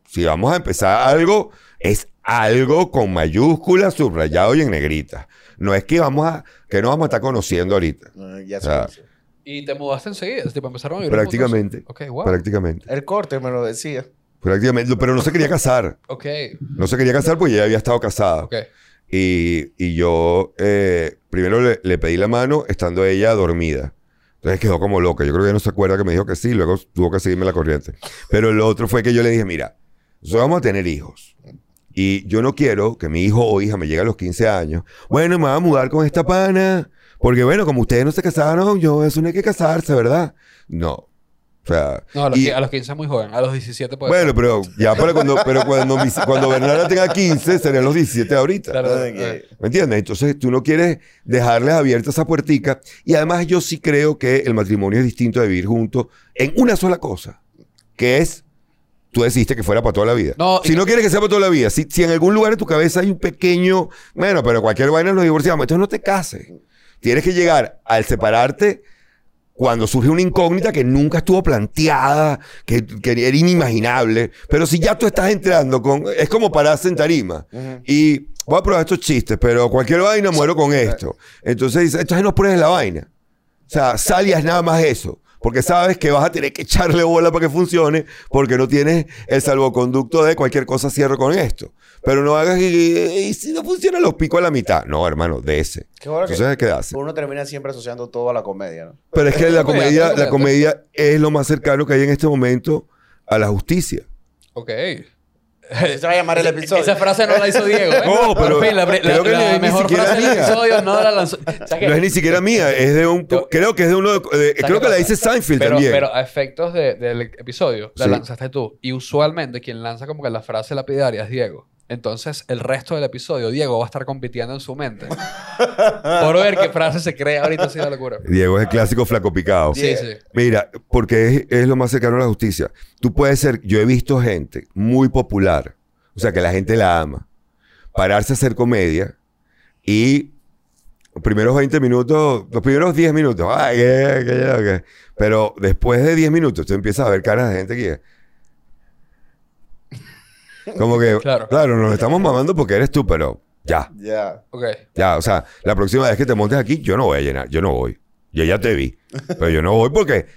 Si vamos a empezar algo, es algo con mayúsculas, subrayado y en negrita. No es que vamos a, que nos vamos a estar conociendo ahorita. Ah, Ya O sea, se Y te mudaste enseguida. Tipo, empezaron a vivir Prácticamente. juntos. Ok, wow. Prácticamente. El corte me lo decía. Prácticamente. Pero no se quería casar. Ok, No se quería casar porque ella había estado casada. ok. Y, y yo eh, primero le, le pedí la mano estando ella dormida. Entonces quedó como loca. Yo creo que ella no se acuerda que me dijo que sí, luego tuvo que seguirme la corriente. Pero lo otro fue que yo le dije, mira, nosotros vamos a tener hijos. Y yo no quiero que mi hijo o hija me llegue a los 15 años. Bueno, me va a mudar con esta pana. Porque bueno, como ustedes no se casaron, yo, eso no hay que casarse, ¿verdad? No. O sea, No, a los, y- qui- a los 15 es muy joven. A los 17 puede bueno, ser. pero ya para cuando, pero cuando, mis- cuando Bernarda tenga 15, serían los 17 ahorita. Claro, eh, ¿Me entiendes? Entonces tú no quieres dejarles abierta esa puertica. Y además yo sí creo que el matrimonio es distinto de vivir juntos en una sola cosa, que es, tú decidiste que fuera para toda la vida. No, si no quieres que sea para toda la vida, si, si en algún lugar en tu cabeza hay un pequeño, bueno, pero cualquier vaina nos divorciamos, entonces no te cases. Tienes que llegar al separarte cuando surge una incógnita que nunca estuvo planteada, que, que era inimaginable. Pero si ya tú estás entrando con... Es como pararse en tarima. Y voy a probar estos chistes, pero cualquier vaina muero con esto. Entonces dice, entonces no pruebes la vaina. O sea, sal y haz nada más eso. Porque sabes que vas a tener que echarle bola para que funcione, porque no tienes el salvoconducto de cualquier cosa cierro con esto. Pero no hagas y, y si no funciona los pico a la mitad. No, hermano, de ese. Qué bueno que Entonces, ¿qué hace? uno termina siempre asociando todo a la comedia, ¿no? Pero es que la comedia. la comedia es lo más cercano que hay en este momento a la justicia. Ok. Se va a llamar el episodio. Esa frase no la hizo Diego. ¿eh? <laughs> No, pero Por fin, la, la- creo que la ni- ni mejor siquiera frase del mía. episodio no la es ni siquiera mía, es de un... Yo- creo que es de uno de... de- ¿Sabes creo que la dice Seinfeld pero, también. Pero a efectos de- del episodio, la Sí. lanzaste tú. Y usualmente quien lanza como que la frase lapidaria es Diego. Entonces, el resto del episodio, Diego va a estar compitiendo en su mente. <laughs> por ver qué frase se crea ahorita así de locura. Diego es el clásico flaco picado. Sí, sí. Mira, porque es, es lo más cercano a la justicia. Tú puedes ser, yo he visto gente muy popular, o sea, que la gente la ama, pararse a hacer comedia y los primeros 20 minutos, los primeros 10 minutos, ay, qué, qué, qué. pero después de 10 minutos tú empiezas a ver caras de gente que... Como que, <laughs> Claro. claro, nos estamos mamando porque eres tú, pero ya. Ya. Ok. Ya, o sea, la próxima vez que te montes aquí, yo no voy a llenar, yo no voy. Yo ya te vi, pero yo no voy porque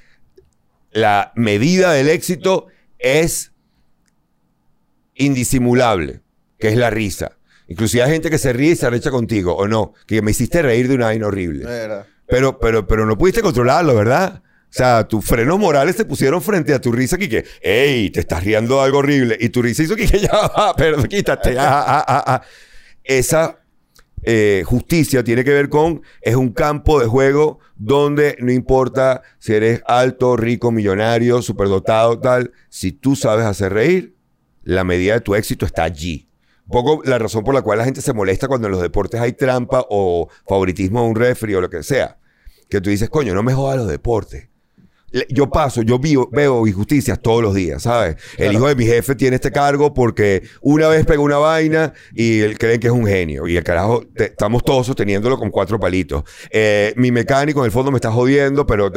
la medida del éxito es indisimulable, que es la risa. Inclusive hay gente que se ríe y se arrecha contigo, o no, que me hiciste reír de una vaina horrible. Pero, pero, pero no pudiste controlarlo, ¿verdad? O sea, tus frenos morales se pusieron frente a tu risa que ¡ey! Te estás riendo de algo horrible. Y tu risa hizo que <laughs> ya, va, perdón, quítate. ah, ah, ah, ah. Esa eh, justicia tiene que ver con, es un campo de juego donde no importa si eres alto, rico, millonario, superdotado, tal. Si tú sabes hacer reír, la medida de tu éxito está allí. Un poco la razón por la cual la gente se molesta cuando en los deportes hay trampa o favoritismo de un referee o lo que sea. Que tú dices, coño, no me jodas los deportes. Yo paso, yo vivo, veo injusticias todos los días, ¿sabes? El hijo de mi jefe tiene este cargo porque una vez pegó una vaina y él creen que es un genio. Y el carajo, te- estamos todos sosteniéndolo con cuatro palitos. Eh, mi mecánico en el fondo me está jodiendo, pero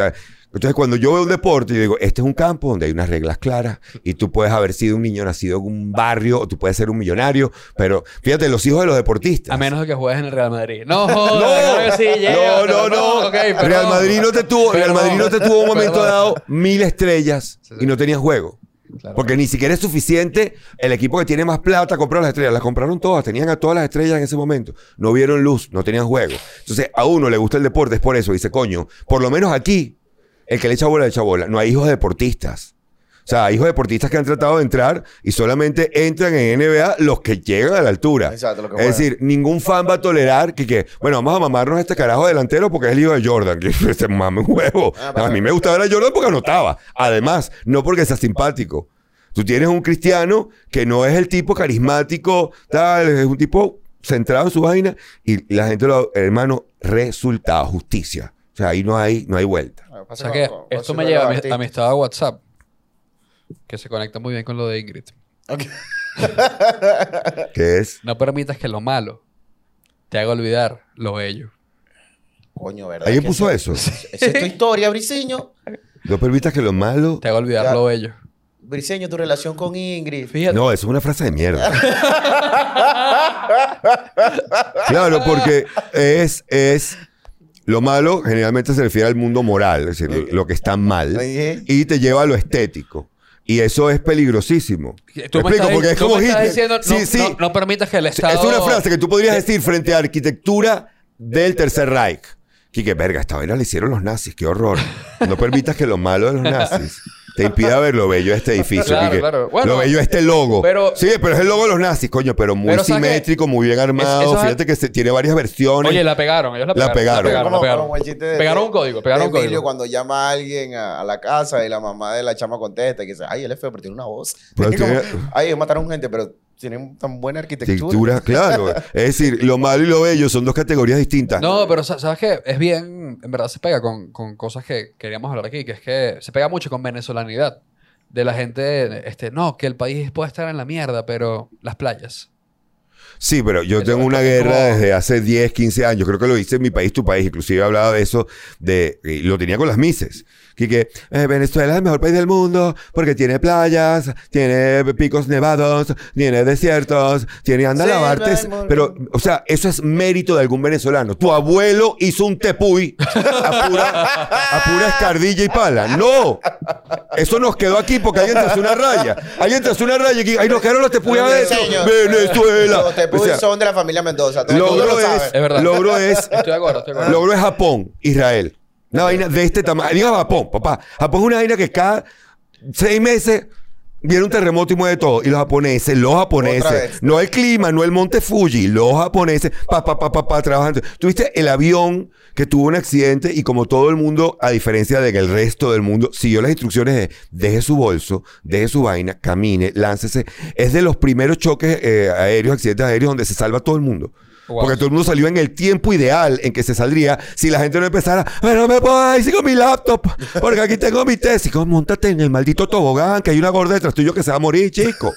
Entonces, cuando yo veo un deporte, yo digo, este es un campo donde hay unas reglas claras y tú puedes haber sido un niño nacido en un barrio o tú puedes ser un millonario, pero fíjate, los hijos de los deportistas. A menos de que juegues en el Real Madrid. No, <laughs> joder, que sí, no, llévatelo, no, no. perdón. Real Madrid no te tuvo, Real. Madrid no te tuvo un momento Perdón. dado mil estrellas y no tenías juego. Claro. Porque ni siquiera es suficiente el equipo que tiene más plata comprar las estrellas. Las compraron todas, tenían a todas las estrellas en ese momento. No vieron luz, no tenían juego. Entonces, a uno le gusta el deporte, es por eso. Dice, coño, por lo menos aquí, el que le echa bola, le echa bola. No hay hijos deportistas. O sea, hay hijos deportistas que han tratado de entrar y solamente entran en NBA los que llegan a la altura. Exacto, lo que es juegan. decir, ningún fan va a tolerar que, que, bueno, vamos a mamarnos a este carajo delantero porque es el hijo de Jordan. Que <laughs> se mame un huevo. Ah, a mí me gustaba ver a Jordan porque anotaba. Además, no porque sea simpático. Tú tienes un cristiano que no es el tipo carismático, tal, es un tipo centrado en su vaina y la gente lo, hermano, resultado, justicia. O sea, ahí no hay, no hay vuelta. O sea que esto me lleva a mi, a mi estado de WhatsApp, que se conecta muy bien con lo de Ingrid. Que es, No permitas que lo malo te haga olvidar lo bello. Coño, ¿verdad? ¿alguien puso eso? <laughs> Esa es tu historia, Briseño. No permitas que lo malo... Te haga olvidar Ya. lo bello. Briseño, tu relación con Ingrid. Fíjate. No, eso es una frase de mierda. <laughs> claro, porque es, es... Lo malo generalmente se refiere al mundo moral, es decir, lo que está mal. Y te lleva a lo estético. Y eso es peligrosísimo. Tú ¿Me explico? estás, Porque es tú como me estás diciendo, no, Sí, sí. no- no permitas que el Estado... Es una frase que tú podrías decir frente a arquitectura del Tercer Reich. Que, que verga, esta vaina la hicieron los nazis, qué horror. No permitas que lo malo de los nazis te impida <laughs> ver lo bello de este edificio. Claro, Quique. claro. Bueno, lo bello de este logo. pero- sí, pero es el logo de los nazis, coño, pero muy simétrico, muy bien armado. es- Fíjate que se, tiene varias versiones. Oye, la pegaron. Ellos la La pegaron. pegaron. La pegaron, como el chiste de- Pegaron un código. Pegaron un código. cuando llama a alguien a, a la casa y la mamá de la chama contesta y que dice, ay, él es feo, pero tiene una voz. Pero <laughs> Es como, tiene- ay, mataron gente, pero tienen tan buena arquitectura. Arquitectura, claro. <laughs> Es decir, lo malo y lo bello son dos categorías distintas. No, pero sa- ¿sabes qué? Es bien, en verdad se pega con, con cosas que queríamos hablar aquí, que es que se pega mucho con venezolanidad. De la gente, este, no, que el país puede estar en la mierda, pero las playas. Sí, pero yo tengo una como- guerra desde hace 10, 15 años. Creo que lo hice en mi país, tu país. Inclusive he hablado de eso. De, y lo tenía con las Mises. Que, que eh, Venezuela es el mejor país del mundo porque tiene playas, tiene picos nevados, tiene desiertos, tiene anda a Selva lavarte. hermosa. Pero, o sea, eso es mérito de algún venezolano. Tu abuelo hizo un tepuy a pura, a pura escardilla y pala. No. Eso nos quedó aquí porque alguien trazó una raya. Alguien trazó una raya y ahí nos quedaron los tepuy adentro. Venezuela. Los O sea, son de la familia Mendoza. Todo Logro lo es, Es verdad. logro es, Estoy de acuerdo, estoy de acuerdo. logro es Japón, Israel. Una vaina de este tamaño. Diga Japón, papá. Japón es una vaina que cada seis meses viene un terremoto y mueve todo. Y los japoneses, los japoneses, no el clima, no el monte Fuji, los japoneses, pa, pa, pa, pa, pa, trabajando. Tuviste el avión que tuvo un accidente y como todo el mundo, a diferencia de que el resto del mundo, siguió las instrucciones de deje su bolso, deje su vaina, camine, láncese. Es de los primeros choques eh, aéreos, accidentes aéreos donde se salva todo el mundo. Wow. Porque todo el mundo salió en el tiempo ideal en que se saldría si la gente no empezara, pero me puedo ir con mi laptop, porque aquí tengo mi tesis. Como, montate en el maldito tobogán, que hay una gorda detrás tuyo que se va a morir, chico.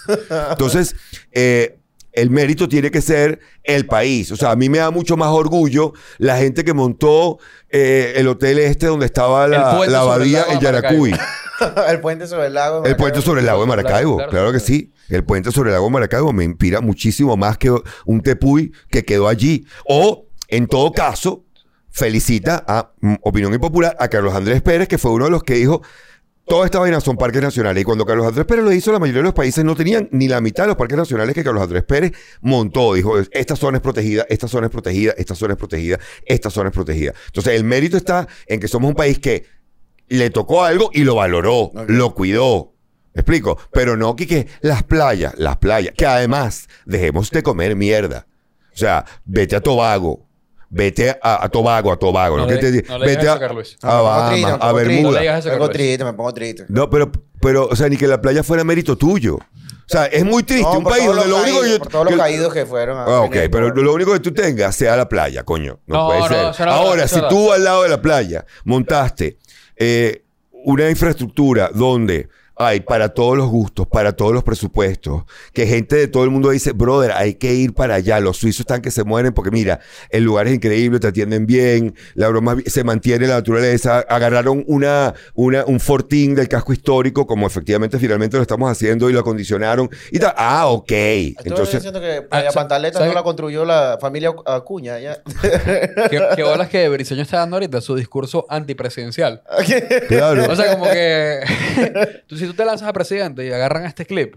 Entonces, eh, el mérito tiene que ser el país. O sea, a mí me da mucho más orgullo la gente que montó eh, el hotel este donde estaba la, la abadía en. Yaracuy. <laughs> el puente sobre el lago. El puente sobre el lago de Maracaibo, Claro, claro, claro. que sí. El puente sobre el lago de Maracaibo me inspira muchísimo más que un tepuy que quedó allí. O, en todo caso, felicita a mm, Opinión Impopular a Carlos Andrés Pérez, que fue uno de los que dijo, toda esta vaina son parques nacionales. Y cuando Carlos Andrés Pérez lo hizo, la mayoría de los países no tenían ni la mitad de los parques nacionales que Carlos Andrés Pérez montó. Dijo, esta zona es protegida, esta zona es protegida, esta zona es protegida, esta zona es protegida. Entonces, el mérito está en que somos un país que le tocó algo y lo valoró, lo cuidó. ¿Me explico? Pero no que, que las playas, las playas, que además dejemos de comer mierda. O sea, vete a Tobago, vete a, a Tobago, a Tobago. No No, le- que te- no le vete digas a, eso, Carlos. a Bahamas, a Bermuda. Me pongo me pongo triste. No, pero, pero, o sea, ni que la playa fuera mérito tuyo. O sea, es muy triste. No, un país todos donde lo los único que caídos, yo. por todos los que- caídos que fueron. a- Ah, ok, pero lo único que tú tengas sea la playa, coño. No, No, puede no, ser. Ahora, si tú al lado de la playa montaste eh, una infraestructura donde hay para todos los gustos, para todos los presupuestos, que gente de todo el mundo dice, brother, hay que ir para allá, los suizos están que se mueren porque mira, el lugar es increíble, te atienden bien, la broma se mantiene la naturaleza, agarraron una, una, un fortín del casco histórico, como efectivamente finalmente lo estamos haciendo y lo acondicionaron y tal. Ah, ok. Entonces, Entonces, diciendo que Playa Ah, Pantaleta ¿sabe no la construyó la familia Acuña. Ya. <laughs> ¿Qué, qué bolas que Briseño está dando ahorita? Su discurso antipresidencial. <laughs> claro. O sea, como que... <laughs> tú, si tú te lanzas a presidente y agarran este clip...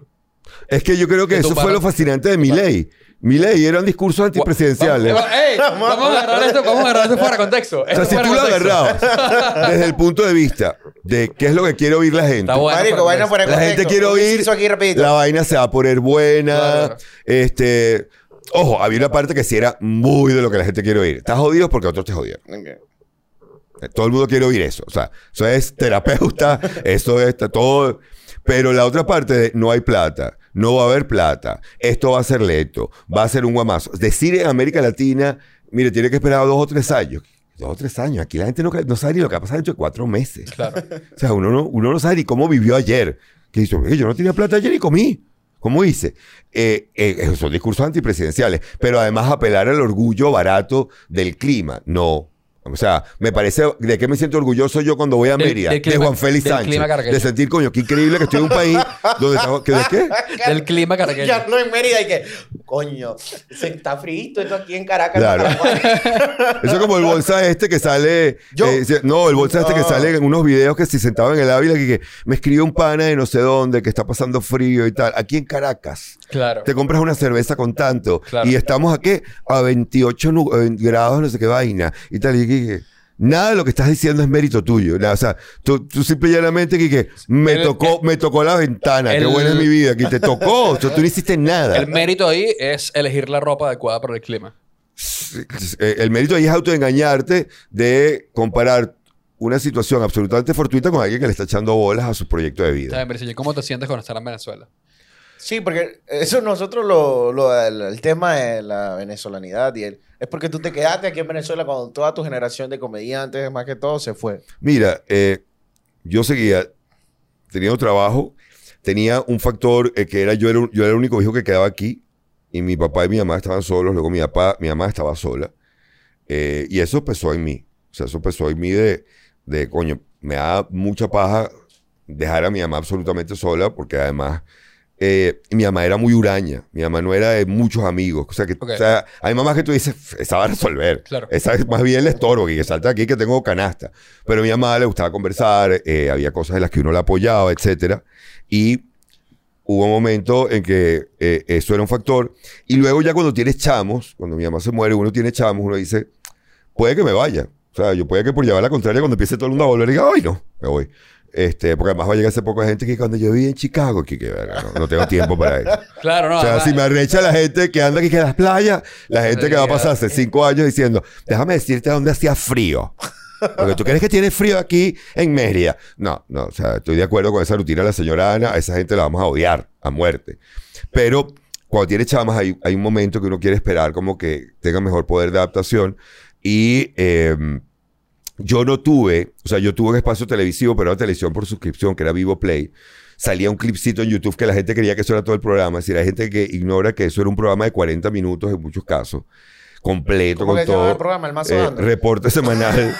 Es que yo creo que Que eso fue lo fascinante de Milei. Milei eran discursos antipresidenciales. Vamos, ey, vamos a agarrar esto, vamos a agarrar esto fuera de contexto. O sea, si tú lo agarrabas desde el punto de vista de qué es lo que quiere oír la gente, Está bueno. Marico, pero vaina pues, fuera de la gente quiere Un oír, aquí la vaina se va a poner buena. Claro. Este, ojo, había una parte que sí era muy de lo que la gente quiere oír. Estás jodido porque otros te jodieron. Todo el mundo quiere oír eso. O sea, eso es terapeuta, <laughs> eso es todo. Pero la otra parte de no hay plata, no va a haber plata, esto va a ser lento, va a ser un guamazo. Decir en América Latina, mire, tiene que esperar dos o tres años. Dos o tres años. Aquí la gente no, no sabe ni lo que va a pasar dentro de cuatro meses. Claro. O sea, uno no, uno no sabe ni cómo vivió ayer. Que dice, "Oye, yo no tenía plata ayer y comí. ¿Cómo hice? Eh, eh, son discursos antipresidenciales. Pero además apelar al orgullo barato del clima. No. O sea, me parece, ¿de qué me siento orgulloso yo cuando voy a Mérida? de clima- Juan Félix del Sánchez. De sentir, coño, qué increíble que estoy en un país donde estamos... ¿que ¿De qué? <laughs> Del clima caraqueño. Ya no en Mérida y que, coño, se está frito esto aquí en Caracas. Claro. en. <laughs> Eso es como el bolsa este que sale. Yo- eh, no, el bolsa este que sale en unos videos que si sentaba en el Ávila que, que me escribe un pana de no sé dónde que está pasando frío y tal. Aquí en Caracas. Claro. Te compras una cerveza con tanto. Claro. Y estamos aquí a 28 nu- eh, grados, no sé qué vaina. Y tal. Y nada de lo que estás diciendo es mérito tuyo. Nada, o sea, tú, tú simple y llanamente que, que me, El- tocó, me tocó la ventana. el- qué buena es mi vida. Que te tocó. O sea, tú no hiciste nada. El mérito ahí es elegir la ropa adecuada para el clima. Eh, el mérito ahí es autoengañarte de comparar una situación absolutamente fortuita con alguien que le está echando bolas a su proyecto de Está vida. ¿cómo te sientes con estar en Venezuela? Sí, porque eso nosotros lo, lo- el, el tema de la venezolanidad y el, es porque tú te quedaste aquí en Venezuela cuando toda tu generación de comediantes, más que todo, se fue. Mira, eh, yo seguía teniendo trabajo, tenía un factor eh, que era yo, era yo era el único hijo que quedaba aquí y mi papá y mi mamá estaban solos, luego mi papá, mi mamá estaba sola. Eh, y eso pesó en mí, o sea, eso pesó en mí de, de coño, me da mucha paja dejar a mi mamá absolutamente sola porque además eh, mi mamá era muy huraña, mi mamá no era de muchos amigos, o sea, que, Ok. o sea, hay mamás que tú dices, esa va a resolver, Claro. esa es más bien el estorbo, que salta aquí que tengo canasta. Pero a mi mamá le gustaba conversar, eh, había cosas en las que uno la apoyaba, etcétera. Y hubo un momento en que eh, eso era un factor. Y luego ya cuando tienes chamos, cuando mi mamá se muere, uno tiene chamos, uno dice, puede que me vaya. O sea, yo puede que por llevar la contraria, cuando empiece todo el mundo a volver, diga, ay, no, me voy. Este, porque además va a llegar ese poco de gente que cuando yo viví en Chicago, que, que no, no tengo tiempo para eso. <laughs> Claro, no. O sea, además- si me arrecha la gente que anda aquí en las playas, la gente que va a pasar hace cinco años diciendo, déjame decirte dónde hacía frío. Porque tú crees que tiene frío aquí en Mérida. No, no, o sea, estoy de acuerdo con esa rutina de la señora Ana, a esa gente la vamos a odiar a muerte. Pero cuando tiene chamas hay, hay un momento que uno quiere esperar como que tenga mejor poder de adaptación y... em, yo no tuve, o sea, yo tuve un espacio televisivo, pero era televisión por suscripción, que era Vivo Play. Salía un clipcito en YouTube que la gente creía que eso era todo el programa. Es decir, hay gente que ignora que eso era un programa de 40 minutos en muchos casos. Completo, ¿Cómo con todo. el programa? El más Eh, reporte semanal.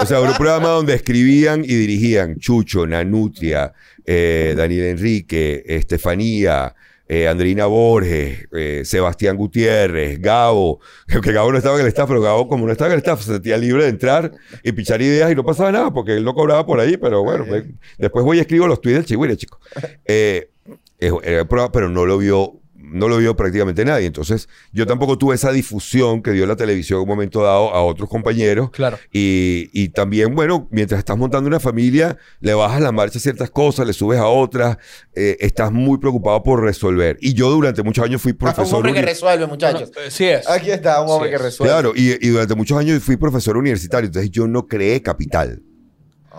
o sea, era un programa donde escribían y dirigían Chucho, Nanutria, eh, Daniel Enrique, Estefanía, eh, Andrina Borges, eh, Sebastián Gutiérrez, Gabo, <laughs> que, Gabo no estaba en el staff, pero Gabo como no estaba en el staff se sentía libre de entrar y pichar ideas y no pasaba nada porque él no cobraba por ahí, pero bueno, pues, después voy y escribo los tweets del Chihuire, chico. <laughs> Eh, el programa, pero no lo vio no lo vio prácticamente nadie. Entonces, yo tampoco tuve esa difusión que dio la televisión en un momento dado a otros compañeros. Claro. Y, y también, bueno, mientras estás montando una familia, le bajas la marcha a ciertas cosas, le subes a otras, eh, estás muy preocupado por resolver. Y yo durante muchos años fui un profesor. hombre que resuelve, muchachos. No, no, eh, sí es. Aquí está, un hombre Sí que es. resuelve. Claro, y, y durante muchos años fui profesor universitario, entonces yo no creé capital.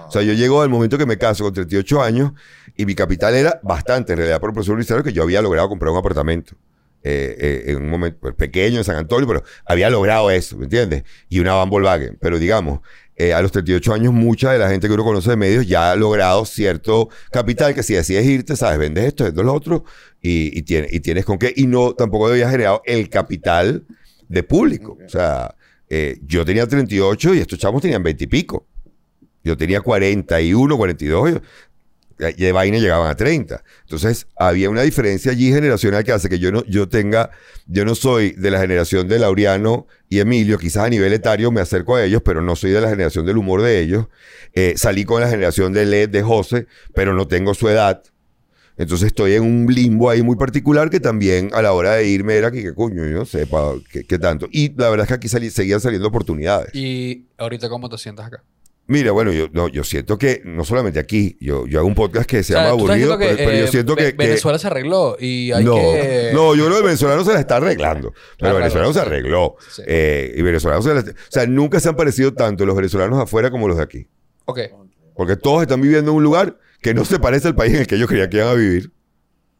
O sea, yo llego al momento que me caso con 38 años y mi capital era bastante, en realidad, por un profesor universitario que yo había logrado comprar un apartamento. eh, eh, en un momento pues, pequeño en San Antonio, pero había logrado eso, ¿me entiendes? Y una Van Volkswagen. Pero digamos, eh, a los 38 años, mucha de la gente que uno conoce de medios ya ha logrado cierto capital que si decides irte, sabes, vendes esto, vendes lo otro y, y, y tienes con qué. Y no, tampoco había generado el capital de público. O sea, eh, yo tenía 38 y estos chavos tenían 20 y pico. Yo tenía 41, 42. yo- y de vaina llegaban a 30. Entonces, había una diferencia allí generacional que hace que yo no, yo tenga, yo no soy de la generación de Laureano y Emilio, quizás a nivel etario me acerco a ellos, pero no soy de la generación del humor de ellos. Eh, salí con la generación de Led, de José, pero no tengo su edad. Entonces estoy en un limbo ahí muy particular que también a la hora de irme era que, ¿qué coño? Yo no sé qué, tanto. Y la verdad es que aquí seguían saliendo oportunidades. Y ahorita, ¿cómo te sientas acá? Mira, bueno, yo, no, yo siento que no solamente aquí, yo, yo hago un podcast que se O sea, llama estás Aburrido, pero, yo eh, siento que... Ve- que- Venezuela se arregló y hay no, que... no, yo creo que venezolano se la está arreglando. Pero Claro, venezolano se arregló. Sí. Eh, y venezolanos se la- O sea, nunca se han parecido tanto los venezolanos afuera como los de aquí. Ok. Porque todos están viviendo en un lugar que no se parece al país en el que ellos creían que iban a vivir.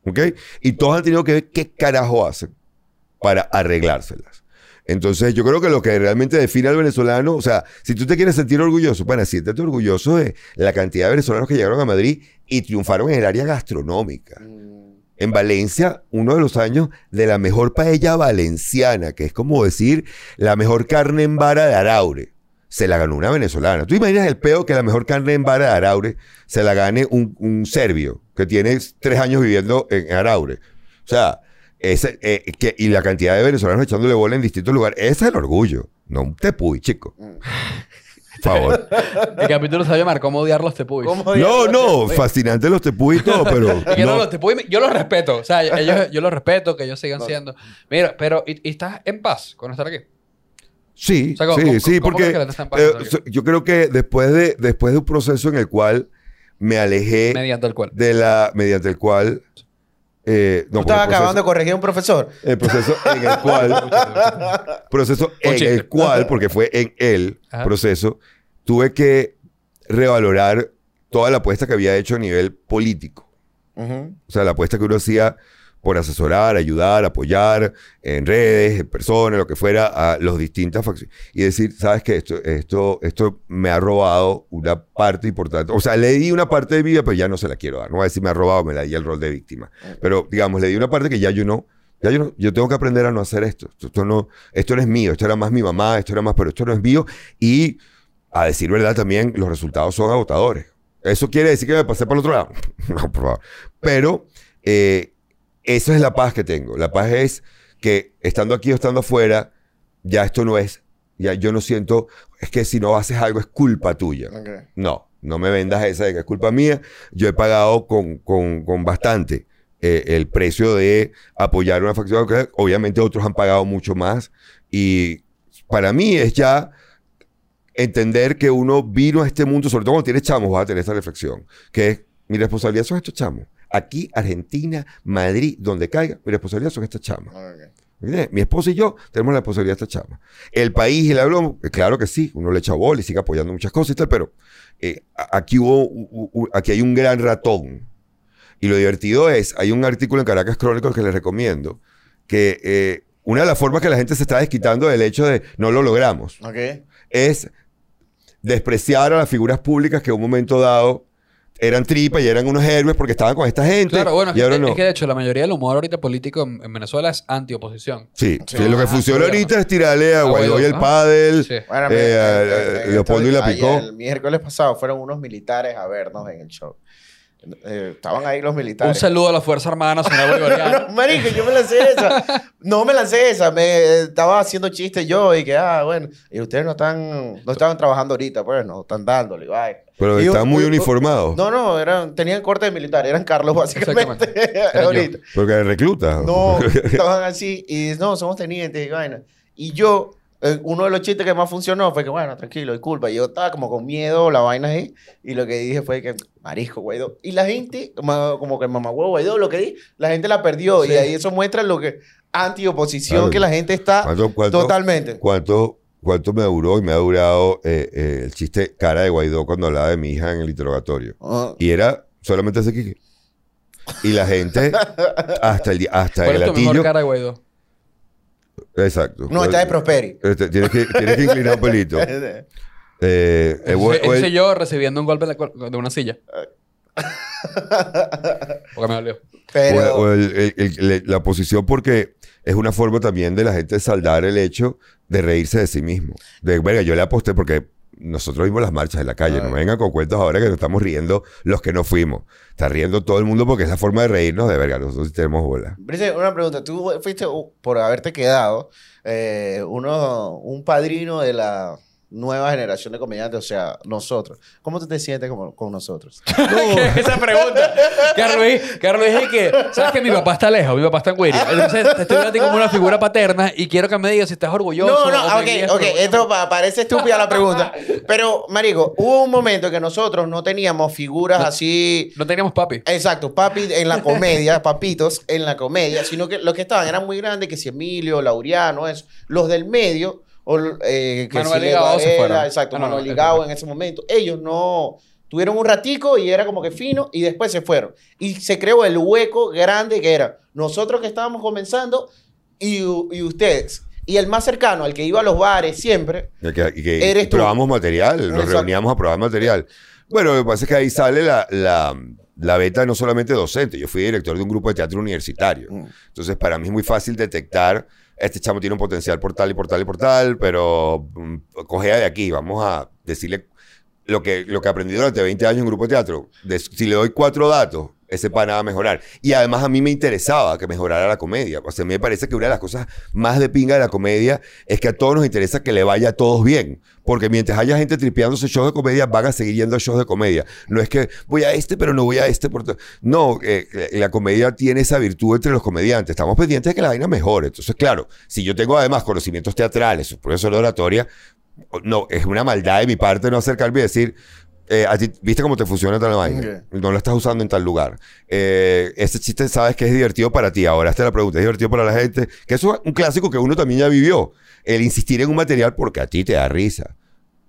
¿Ok? Y todos han tenido que ver qué carajo hacen para arreglárselas. Entonces, yo creo que lo que realmente define al venezolano, o sea, si tú te quieres sentir orgulloso, bueno, siéntete orgulloso de la cantidad de venezolanos que llegaron a Madrid y triunfaron en el área gastronómica. En Valencia, uno de los años de la mejor paella valenciana, que es como decir la mejor carne en vara de Araure, se la ganó una venezolana. ¿Tú imaginas el peo que la mejor carne en vara de Araure se la gane un, un serbio que tiene tres años viviendo en Araure? O sea, ese, eh, que, y la cantidad de venezolanos echándole bola en distintos lugares. Ese es el orgullo, no un tepuy, chico. Por favor. <laughs> El capítulo se va a llamar ¿Cómo odiar los tepuis? ¿Cómo No, no, te- fascinante los tepuy y todo, pero. <laughs> Que no, no. los tepuis, yo los respeto. O sea, ellos, yo los respeto, que ellos sigan No. siendo. Mira, pero ¿y, y estás en paz con estar aquí? Sí, O sea, ¿cómo- sí, cómo- sí, cómo porque eh, yo creo que después de, después de un proceso en el cual me alejé Mediante el cual. de la, mediante el cual, eh, Tú no, el acabando de corregir a un profesor. el proceso en el cual, <laughs> proceso en el cual, <laughs> porque fue en el Ajá. proceso, tuve que revalorar toda la apuesta que había hecho a nivel político. O sea, la apuesta que uno hacía por asesorar, ayudar, apoyar en redes, en personas, lo que fuera, a las distintas facciones. Y decir, ¿sabes qué? Esto, esto, esto me ha robado una parte importante. O sea, le di una parte de mi vida, pero ya no se la quiero dar. No voy a decir me ha robado, me la di el rol de víctima. Pero, digamos, le di una parte que ya yo no. Ya yo no, yo tengo que aprender a no hacer esto. Esto, esto no, esto no es mío. Esto era más mi mamá, esto era más, pero esto no es mío. Y a decir verdad también, los resultados son agotadores. ¿Eso quiere decir que me pasé por el otro lado? <laughs> no, por favor. Pero eh, esa es la paz que tengo. La paz es que estando aquí o estando afuera, ya esto no es, ya yo no siento, es que si no haces algo es culpa tuya. No, no me vendas esa de que es culpa mía. Yo he pagado con, con, con bastante eh, el precio de apoyar una facción. que Obviamente otros han pagado mucho más. Y para mí es ya entender que uno vino a este mundo, sobre todo cuando tienes chamos, vas a tener esta reflexión, que es, mi responsabilidad son estos chamos. Aquí, Argentina, Madrid, donde caiga, mi responsabilidad son estas chamas. Mi esposa y yo tenemos la responsabilidad de esta chama. El país y la broma, eh, claro que sí, uno le echa bola y sigue apoyando muchas cosas y tal, pero eh, aquí hubo, u- u- u- aquí hay un gran ratón. Y lo divertido es, hay un artículo en Caracas Chronicles que les recomiendo, que eh, una de las formas que la gente se está desquitando del hecho de no lo logramos es despreciar a las figuras públicas que en un momento dado eran tripas y eran unos héroes porque estaban con esta gente. Claro, bueno, es y que, ahora no. es que de hecho la mayoría del humor ahorita político en, en Venezuela es anti-oposición. Sí, Sí. sí, lo que Ah, funciona ahorita es tirarle a A Guaidó y el ¿no? pádel. Sí. Bueno, Eh, eh, en Leopoldo y la picó. El miércoles pasado fueron unos militares a vernos en el show. Eh, estaban ahí los Un militares. saludo a la Fuerza Armada Nacional No, <laughs> Bolivariana. no, marico, yo me lancé esa. No me lancé esa. Me estaba haciendo chistes yo y que, ah, bueno. Y ustedes no están, no estaban trabajando ahorita, pues, no están dándole, bye. Pero Y un- están muy un- uniformados. No, no, eran, tenían corte de militar, eran Carlos básicamente. <laughs> Ahorita. Porque reclutas. No, <laughs> estaban así y no, somos tenientes y vaina. Y yo, uno de los chistes que más funcionó fue que, bueno, tranquilo, disculpa. Yo estaba como con miedo, la vaina ahí. Y lo que dije fue que, marisco, Guaidó. Y la gente, como, como que mamá huevo, Guaidó, lo que di, la gente la perdió. Sí. Y ahí eso muestra lo que, anti-oposición, Claro. que la gente está ¿Cuánto, cuánto, totalmente. cuánto, cuánto me duró y me ha durado eh, eh, el chiste cara de Guaidó cuando hablaba de mi hija en el interrogatorio? Ah, Y era solamente ese Kiki. Y la gente, <laughs> hasta el, hasta ¿Cuál el es tu mejor latillo. cara de Guaidó? Exacto. no, está de Prosperi. Este, tienes, que, tienes que inclinar un pelito. <laughs> Eh, eh, ese yo recibiendo un golpe de, una silla. <laughs> Porque me dolió. Pero... O, o el- el- el- el- la posición porque es una forma también de la gente saldar el hecho de reírse de sí mismo. De, verga, yo le aposté porque nosotros vimos las marchas en la calle. No me vengan con cuentos ahora que nos estamos riendo los que no fuimos. Está riendo todo el mundo porque es la forma de reírnos de verga. Nosotros tenemos bola. Brice, una pregunta. Tú fuiste, uh, por haberte quedado, eh, uno, un padrino de la nueva generación de comediantes, o sea, nosotros. ¿Cómo tú te sientes como- con nosotros? <laughs> Esa pregunta. Carlos, Carlos es que, ¿sabes que mi papá está lejos? Mi papá está en Wiria. Entonces te estoy ti como una figura paterna y quiero que me digas si estás orgulloso. No, no, ok, ok, esto pa- parece estúpida la pregunta. Pero, Marico, hubo un momento que nosotros no teníamos figuras así. No teníamos papi. Exacto, papi en la comedia, <laughs> papitos en la comedia, sino que los que estaban eran muy grandes, que si Emilio, Laureano, eso. Los del medio, o, eh, que Manuel Ligao se fueron. Exacto, Ah, Manuel no, Ligao en ese momento. Ellos no tuvieron un ratico y era como que fino y después se fueron. Y se creó el hueco grande que era nosotros que estábamos comenzando y, y ustedes. Y el más cercano, al que iba a los bares siempre, Y que, y que Eres tú. probamos material, nos Exacto. reuníamos a probar material. Bueno, lo que pasa es que ahí sale la, la, la beta no solamente docente. Yo fui director de un grupo de teatro universitario. Mm. Entonces, para mí es muy fácil detectar, este chamo tiene un potencial por tal y por tal y por tal, pero mm, cogea de aquí, vamos a decirle lo que, lo que aprendí durante 20 años en grupo de teatro. Si le doy cuatro datos, ese pana va a mejorar. Y además a mí me interesaba que mejorara la comedia. O sea, a mí me parece que una de las cosas más de pinga de la comedia es que a todos nos interesa que le vaya a todos bien. Porque mientras haya gente tripeándose shows de comedia, van a seguir yendo a shows de comedia. No es que voy a este, pero no voy a este. Por to- no, eh, eh, la comedia tiene esa virtud entre los comediantes. Estamos pendientes de que la vaina mejore. Entonces, claro, si yo tengo además conocimientos teatrales, profesor de oratoria, no, es una maldad de mi parte no acercarme y decir, eh, a ti- ¿viste cómo te funciona tal vaina? No lo estás usando en tal lugar. Eh, ese chiste sabes que es divertido para ti. Ahora, esta es la pregunta, ¿es divertido para la gente? Que eso es un clásico que uno también ya vivió. El insistir en un material porque a ti te da risa.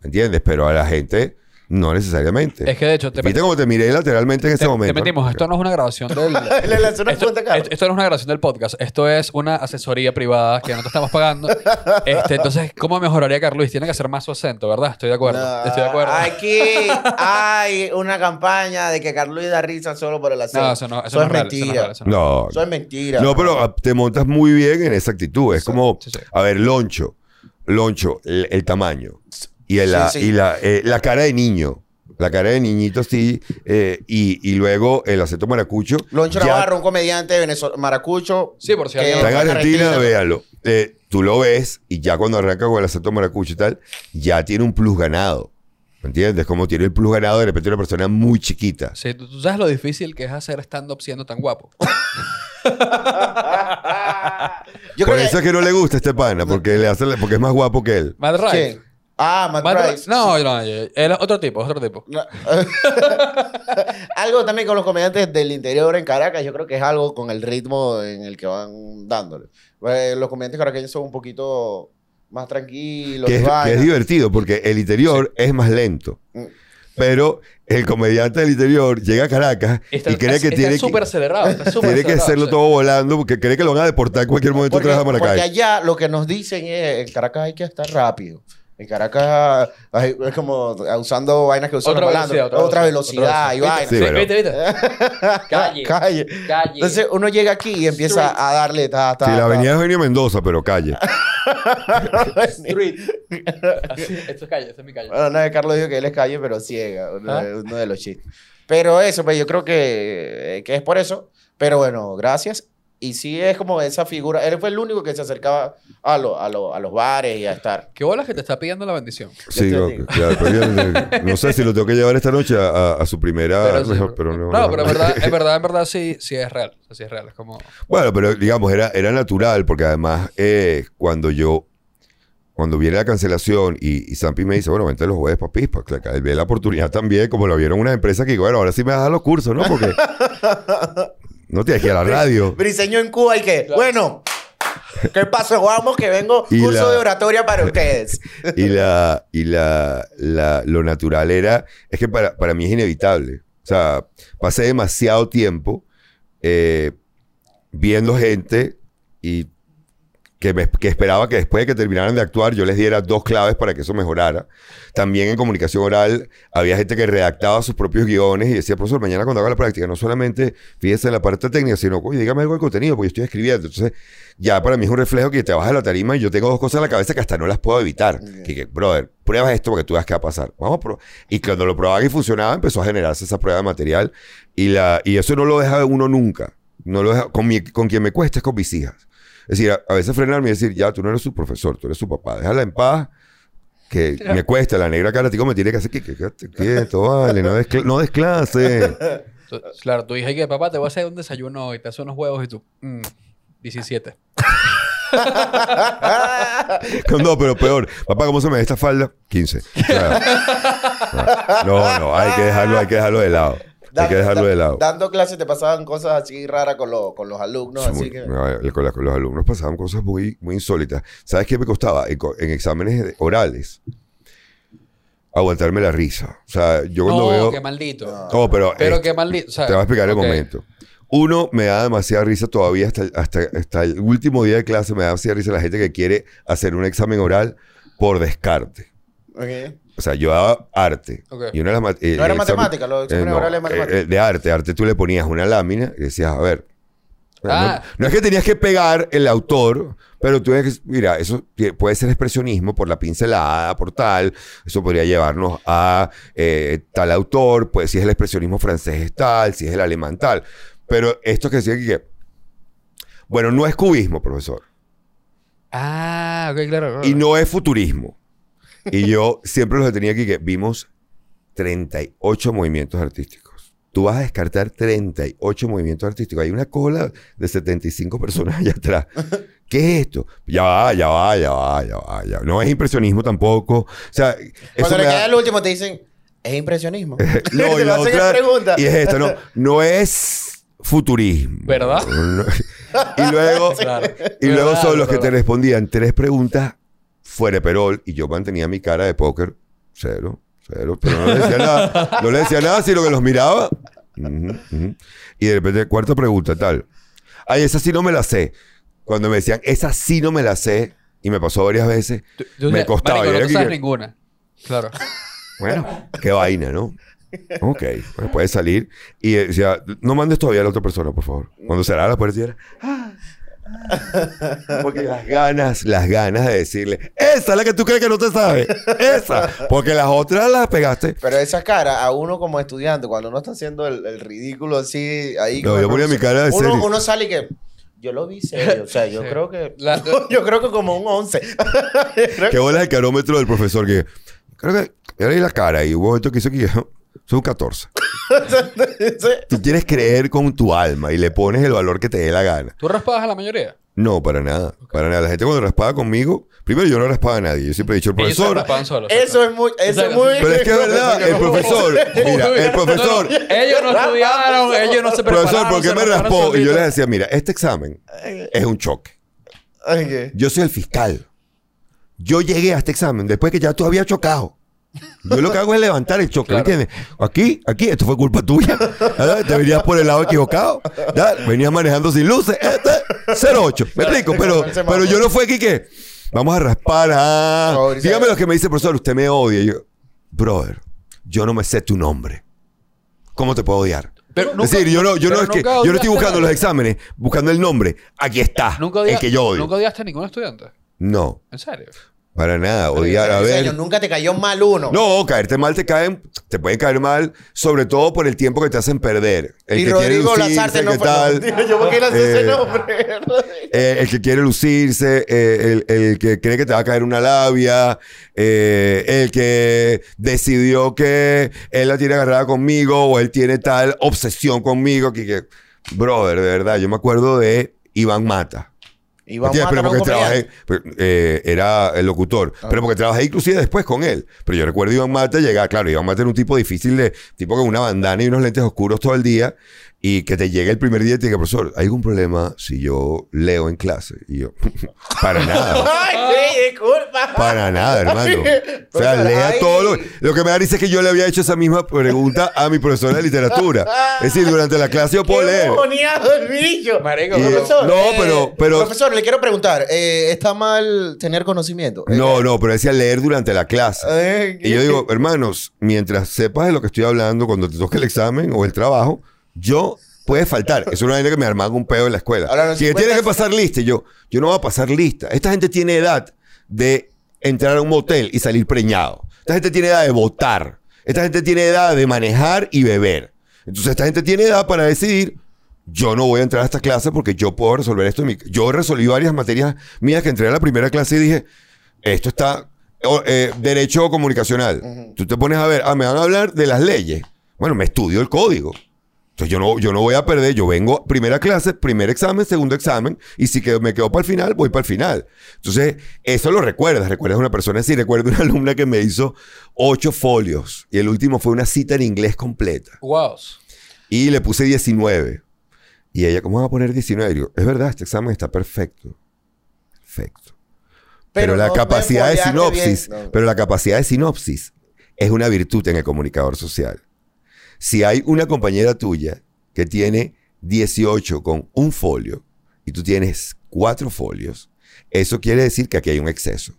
¿Me entiendes? Pero a la gente no necesariamente. Es que de hecho te, ¿Viste cómo te miré lateralmente en ese te- momento? te metimos. Esto no es una grabación del. Le lanzó una esto, no es una grabación del podcast. Esto es una asesoría privada que no te estamos pagando. <laughs> Este, entonces, ¿cómo mejoraría Carlos? Tiene que hacer más su acento, ¿verdad? Estoy de acuerdo. No, Estoy de acuerdo. Aquí hay una campaña de que Carlos da risa solo por el acento. no, eso no, eso Eso no es real. eso no es mentira. real, eso no. No, Eso es mentira. No, pero ah, te montas muy bien en esa actitud. Es como, sí, sí. a ver, loncho, loncho, el, el tamaño y, la, Sí, sí. y la, eh, la cara de niño. La cara de niñito así, eh, y, y luego el acento maracucho. Loncho ya Navarro, un comediante venezolano, maracucho. Sí, por si Está en Argentina, véanlo. Eh, tú lo ves y ya cuando arranca con el acento maracucho y tal, ya tiene un plus ganado. ¿Me entiendes? Como tiene el plus ganado de repente una persona muy chiquita. Sí, ¿tú, tú sabes lo difícil que es hacer stand-up siendo tan guapo. <laughs> <laughs> Yo Por creo eso que... es que no le gusta este pana, porque, le hace, porque es más guapo que él. ¿Quién? Ah, Matt. No, no, él es otro tipo, es otro tipo. No. <laughs> algo también con los comediantes del interior en Caracas, yo creo que es algo con el ritmo en el que van dándole. Eh, los comediantes caraqueños son un poquito más tranquilos. que es, que divertido porque el interior es más lento. Mm. Pero el comediante del interior llega a Caracas Está- y cree que está tiene súper que, acelerado. Está súper tiene que hacerlo sí. todo volando porque cree que lo van a deportar en cualquier momento Porque, otra vez a porque Maracay. allá lo que nos dicen es, en Caracas hay que estar rápido. En Caracas es como usando vainas que usan Otra los malandros. velocidad, Otra, otra velocidad, velocidad. y vainas. Sí, Sí, pero- ¿Viste, viste? <laughs> Calle. Calle. Calle. Entonces uno llega aquí y empieza Street. a darle ta, ta, Sí, la ta. avenida Eugenio Mendoza, pero calle. <laughs> Street. Así, esto es calle, esta es mi calle. Bueno, no, Carlos dijo que él es calle, pero ciega. Uno, ¿Ah? de- uno de los chistes. Pero eso, pues yo creo que, que es por eso. Pero bueno, gracias. Y sí es como esa figura. Él fue el único que se acercaba a, lo- a, lo- a los bares y a estar. ¿Qué bolas que te está pidiendo la bendición? Sí, no, claro, pero yo no- no sé si lo tengo que llevar esta noche a, a- a su primera. Pero sí, mejor, pero no, no, pero en verdad, <laughs> en verdad, en verdad sí, sí es real. O sea, sí es real. Es como... Bueno, pero digamos, era, era natural porque además eh, cuando yo, cuando viene la cancelación y, y Sampi me dice, bueno, vente los jueves para Pispa, claro, él ve la oportunidad también, como lo vieron unas empresas que, bueno, ahora sí me vas a dar los cursos, ¿no? Porque <laughs> no tienes que ir a la radio. Briseño en Cuba y que, bueno, ¿qué pasó? Vamos, que vengo Y curso la- de oratoria para <laughs> ustedes. Y, la, y la, la- lo natural era, es que para, para mí es inevitable. O sea, pasé demasiado tiempo eh, viendo gente y que, me- que esperaba que después de que terminaran de actuar yo les diera dos claves para que eso mejorara. También en comunicación oral había gente que redactaba sus propios guiones y decía, profesor, mañana cuando haga la práctica, no solamente fíjese en la parte técnica, sino, oye, dígame algo de contenido, porque yo estoy escribiendo. Entonces, ya para mí es un reflejo que te bajas de la tarima y yo tengo dos cosas en la cabeza que hasta no las puedo evitar. Que, que, brother, pruebas esto porque tú veas qué va a pasar. Vamos a probar. Y cuando lo probaba y funcionaba, empezó a generarse esa prueba de material. Y, la, y eso no lo deja uno nunca. No lo deja, con, mi- con quien me cuesta es con mis hijas. Es decir, a, a veces frenarme y decir, ya, tú no eres su profesor, tú eres su papá. Déjala en paz. Que me cuesta, la negra cara me tiene que hacer que, que, quieto, vale, no des, cl- no des clase. Tu- Claro, y que papá te voy a hacer un desayuno y te hace unos huevos y tú, mm, 17. <laughs> No, pero peor. Papá, ¿cómo se me ve esta falda? 15. O sea, no, no, hay que dejarlo, hay que dejarlo de lado. Hay que dejarlo de lado. Dando clases te pasaban cosas así raras con, los- con los alumnos, Sí, así muy- que... no, con, la- con los alumnos pasaban cosas muy, muy insólitas. ¿Sabes qué me costaba? En, exámenes orales, aguantarme la risa. O sea, yo cuando No, veo... qué maldito. No, pero... Pero eh, qué maldito. o sea, te voy a explicar el momento. Uno, me da demasiada risa todavía hasta, el- hasta, hasta el último día de clase, me da demasiada risa la gente que quiere hacer un examen oral por descarte. O sea, yo daba arte. Y una de las eh, No era examen- matemática, los exámenes no, orales de matemática. eh, eh, de arte, arte tú le ponías una lámina y decías, a ver. Ah. No, no es que tenías que pegar el autor, pero tú que, mira, eso puede ser expresionismo por la pincelada, por tal, eso podría llevarnos a eh, tal autor, pues si es el expresionismo francés es tal, si es el alemán tal. Pero esto que decía aquí que, bueno, no es cubismo, profesor, Ah, ok, claro. claro. y no es futurismo. Y yo siempre los tenía aquí que vimos 38 movimientos artísticos. Tú vas a descartar 38 movimientos artísticos. Hay una cola de 75 personas allá atrás. <laughs> ¿Qué es esto? Ya va, ya va, ya va, ya va. Ya. No es impresionismo tampoco. O sea, eso Cuando le da- queda el último te dicen, es impresionismo. <laughs> No, <laughs> Te y la hacen otra, pregunta. y es esta, no, no es futurismo. ¿Verdad? Y luego, Claro. y luego ¿Verdad? son los que te respondían tres preguntas fuera de perol y yo mantenía mi cara de póker cero, cero, pero no le decía nada, no le decía nada, sino que los miraba. Y de repente, cuarta pregunta, tal. Ay, esa sí no me la sé. Cuando me decían, esa sí no me la sé, y me pasó varias veces, Tú- tú me costaba. marico, no que- ninguna. Claro. bueno, qué vaina, ¿no? Ok, bueno, puede salir. Y decía, no mandes todavía a la otra persona, por favor. Cuando cerrara la puerta, y era, "Ah". <laughs> Porque las ganas, las ganas de decirle, esa es la que tú crees que no te sabe. Esa. Porque las otras las pegaste. Pero esa cara, a uno como estudiante, cuando uno está haciendo el, el ridículo así, ahí... No, con el yo ponía mi profesor, cara de uno, serio. uno sale y que... Yo lo vi serio. O sea, yo <laughs> Sí. creo que... <laughs> La- yo creo que como un 11. Qué bola el carómetro del profesor que, creo que, yo leí la cara y hubo un momento que hizo que son 14. Tú quieres creer con tu alma y le pones el valor que te dé la gana. ¿Tú raspabas a la mayoría? No, para nada. Para nada. La gente cuando raspaba conmigo, primero yo no raspaba a nadie. Yo siempre he dicho, el profesor. solos. Eso es muy... Eso es muy... Pero es que es verdad, el profesor, <laughs> mira, el profesor, No, no, ellos no estudiaron, ellos no se prepararon. profesor, ¿por qué me raspó? Y yo les decía, mira, este examen es un choque. Yo soy el fiscal. Yo llegué a este examen después que ya tú habías chocado. Yo lo que hago es levantar el choque, ¿me Claro. entiendes? Aquí, aquí, esto fue culpa tuya. ¿verdad? <laughs> Te venías por el lado equivocado. ¿verdad? Venías manejando sin luces. Este, 08. ¿Me explico? Pero, pero yo no fue aquí que vamos a raspar. Ah. Dígame lo que me dice, profesor, usted me odia. Yo, brother, yo no me sé tu nombre. ¿Cómo te puedo odiar? Pero es nunca- decir, yo no, yo no es que yo no estoy buscando los exámenes, buscando el nombre. Aquí está. Nunca, el que yo odio. nunca odiaste a ningún estudiante. No, ¿En serio? Para nada. Odiar, a ver. Nunca te cayó mal uno. No, caerte mal te caen, te pueden caer mal, sobre todo por el tiempo que te hacen perder. El y que quiere Rodrigo lucirse, Lazarte no ¿qué fue... tal? <laughs> yo por qué le hace ese Eh, nombre. Eh, el que quiere lucirse, eh, el, el que cree que te va a caer una labia, eh, el que decidió que él la tiene agarrada conmigo o él tiene tal obsesión conmigo que, que- brother, de verdad, yo me acuerdo de Iván Mata. ¿Entiendes? Mata pero porque trabajé, pero, eh, era el locutor, pero porque trabajé inclusive después con él. Pero yo recuerdo a Iván Mata llegar, claro, Iván Mata era un tipo difícil de, tipo con una bandana y unos lentes oscuros todo el día. Y que te llegue el primer día y te diga, profesor, ¿hay algún problema si yo leo en clase? Y yo, <laughs> para nada. <laughs> Ay, sí, disculpa. Para nada, hermano. <laughs> O sea, lea todo lo... Lo que me da risa es que yo le había hecho esa misma pregunta a mi profesora de literatura. Es decir, durante la clase yo puedo leer. el bicho. Marico, Y- Profesor, no, eh, pero- pero- Profesor, le quiero preguntar, eh, ¿está mal tener conocimiento? No, no, pero decía leer durante la clase. Eh, Y yo digo, hermanos, mientras sepas de lo que estoy hablando cuando te toque el examen o el trabajo, yo puede faltar. Es una vaina que me armaba un pedo en la escuela. Ahora, si 50 tienes que pasar lista, yo, yo no voy a pasar lista. Esta gente tiene edad de entrar a un motel y salir preñado. Esta gente tiene edad de votar. Esta gente tiene edad de manejar y beber. Entonces, esta gente tiene edad para decidir. Yo no voy a entrar a esta clase porque yo puedo resolver esto. Yo resolví varias materias mías que entré a la primera clase y dije, esto está eh, derecho comunicacional. Tú te pones a ver, ah, me van a hablar de las leyes. Bueno, me estudio el código. Entonces yo no, yo no voy a perder, yo vengo primera clase, primer examen, segundo examen, y si quedo- me quedo para el final, voy para el final. Entonces, eso lo recuerdas, recuerdas una persona así, recuerdo una alumna que me hizo ocho folios, y el último fue una cita en inglés completa, Wow. y le puse 19. Y ella, ¿cómo va a poner 19? Y digo, es verdad, este examen está perfecto. Perfecto. Pero, la no capacidad de sinopsis. No. pero la capacidad de sinopsis es una virtud en el comunicador social. Si hay una compañera tuya que tiene 18 con un folio y tú tienes cuatro folios, eso quiere decir que aquí hay un exceso.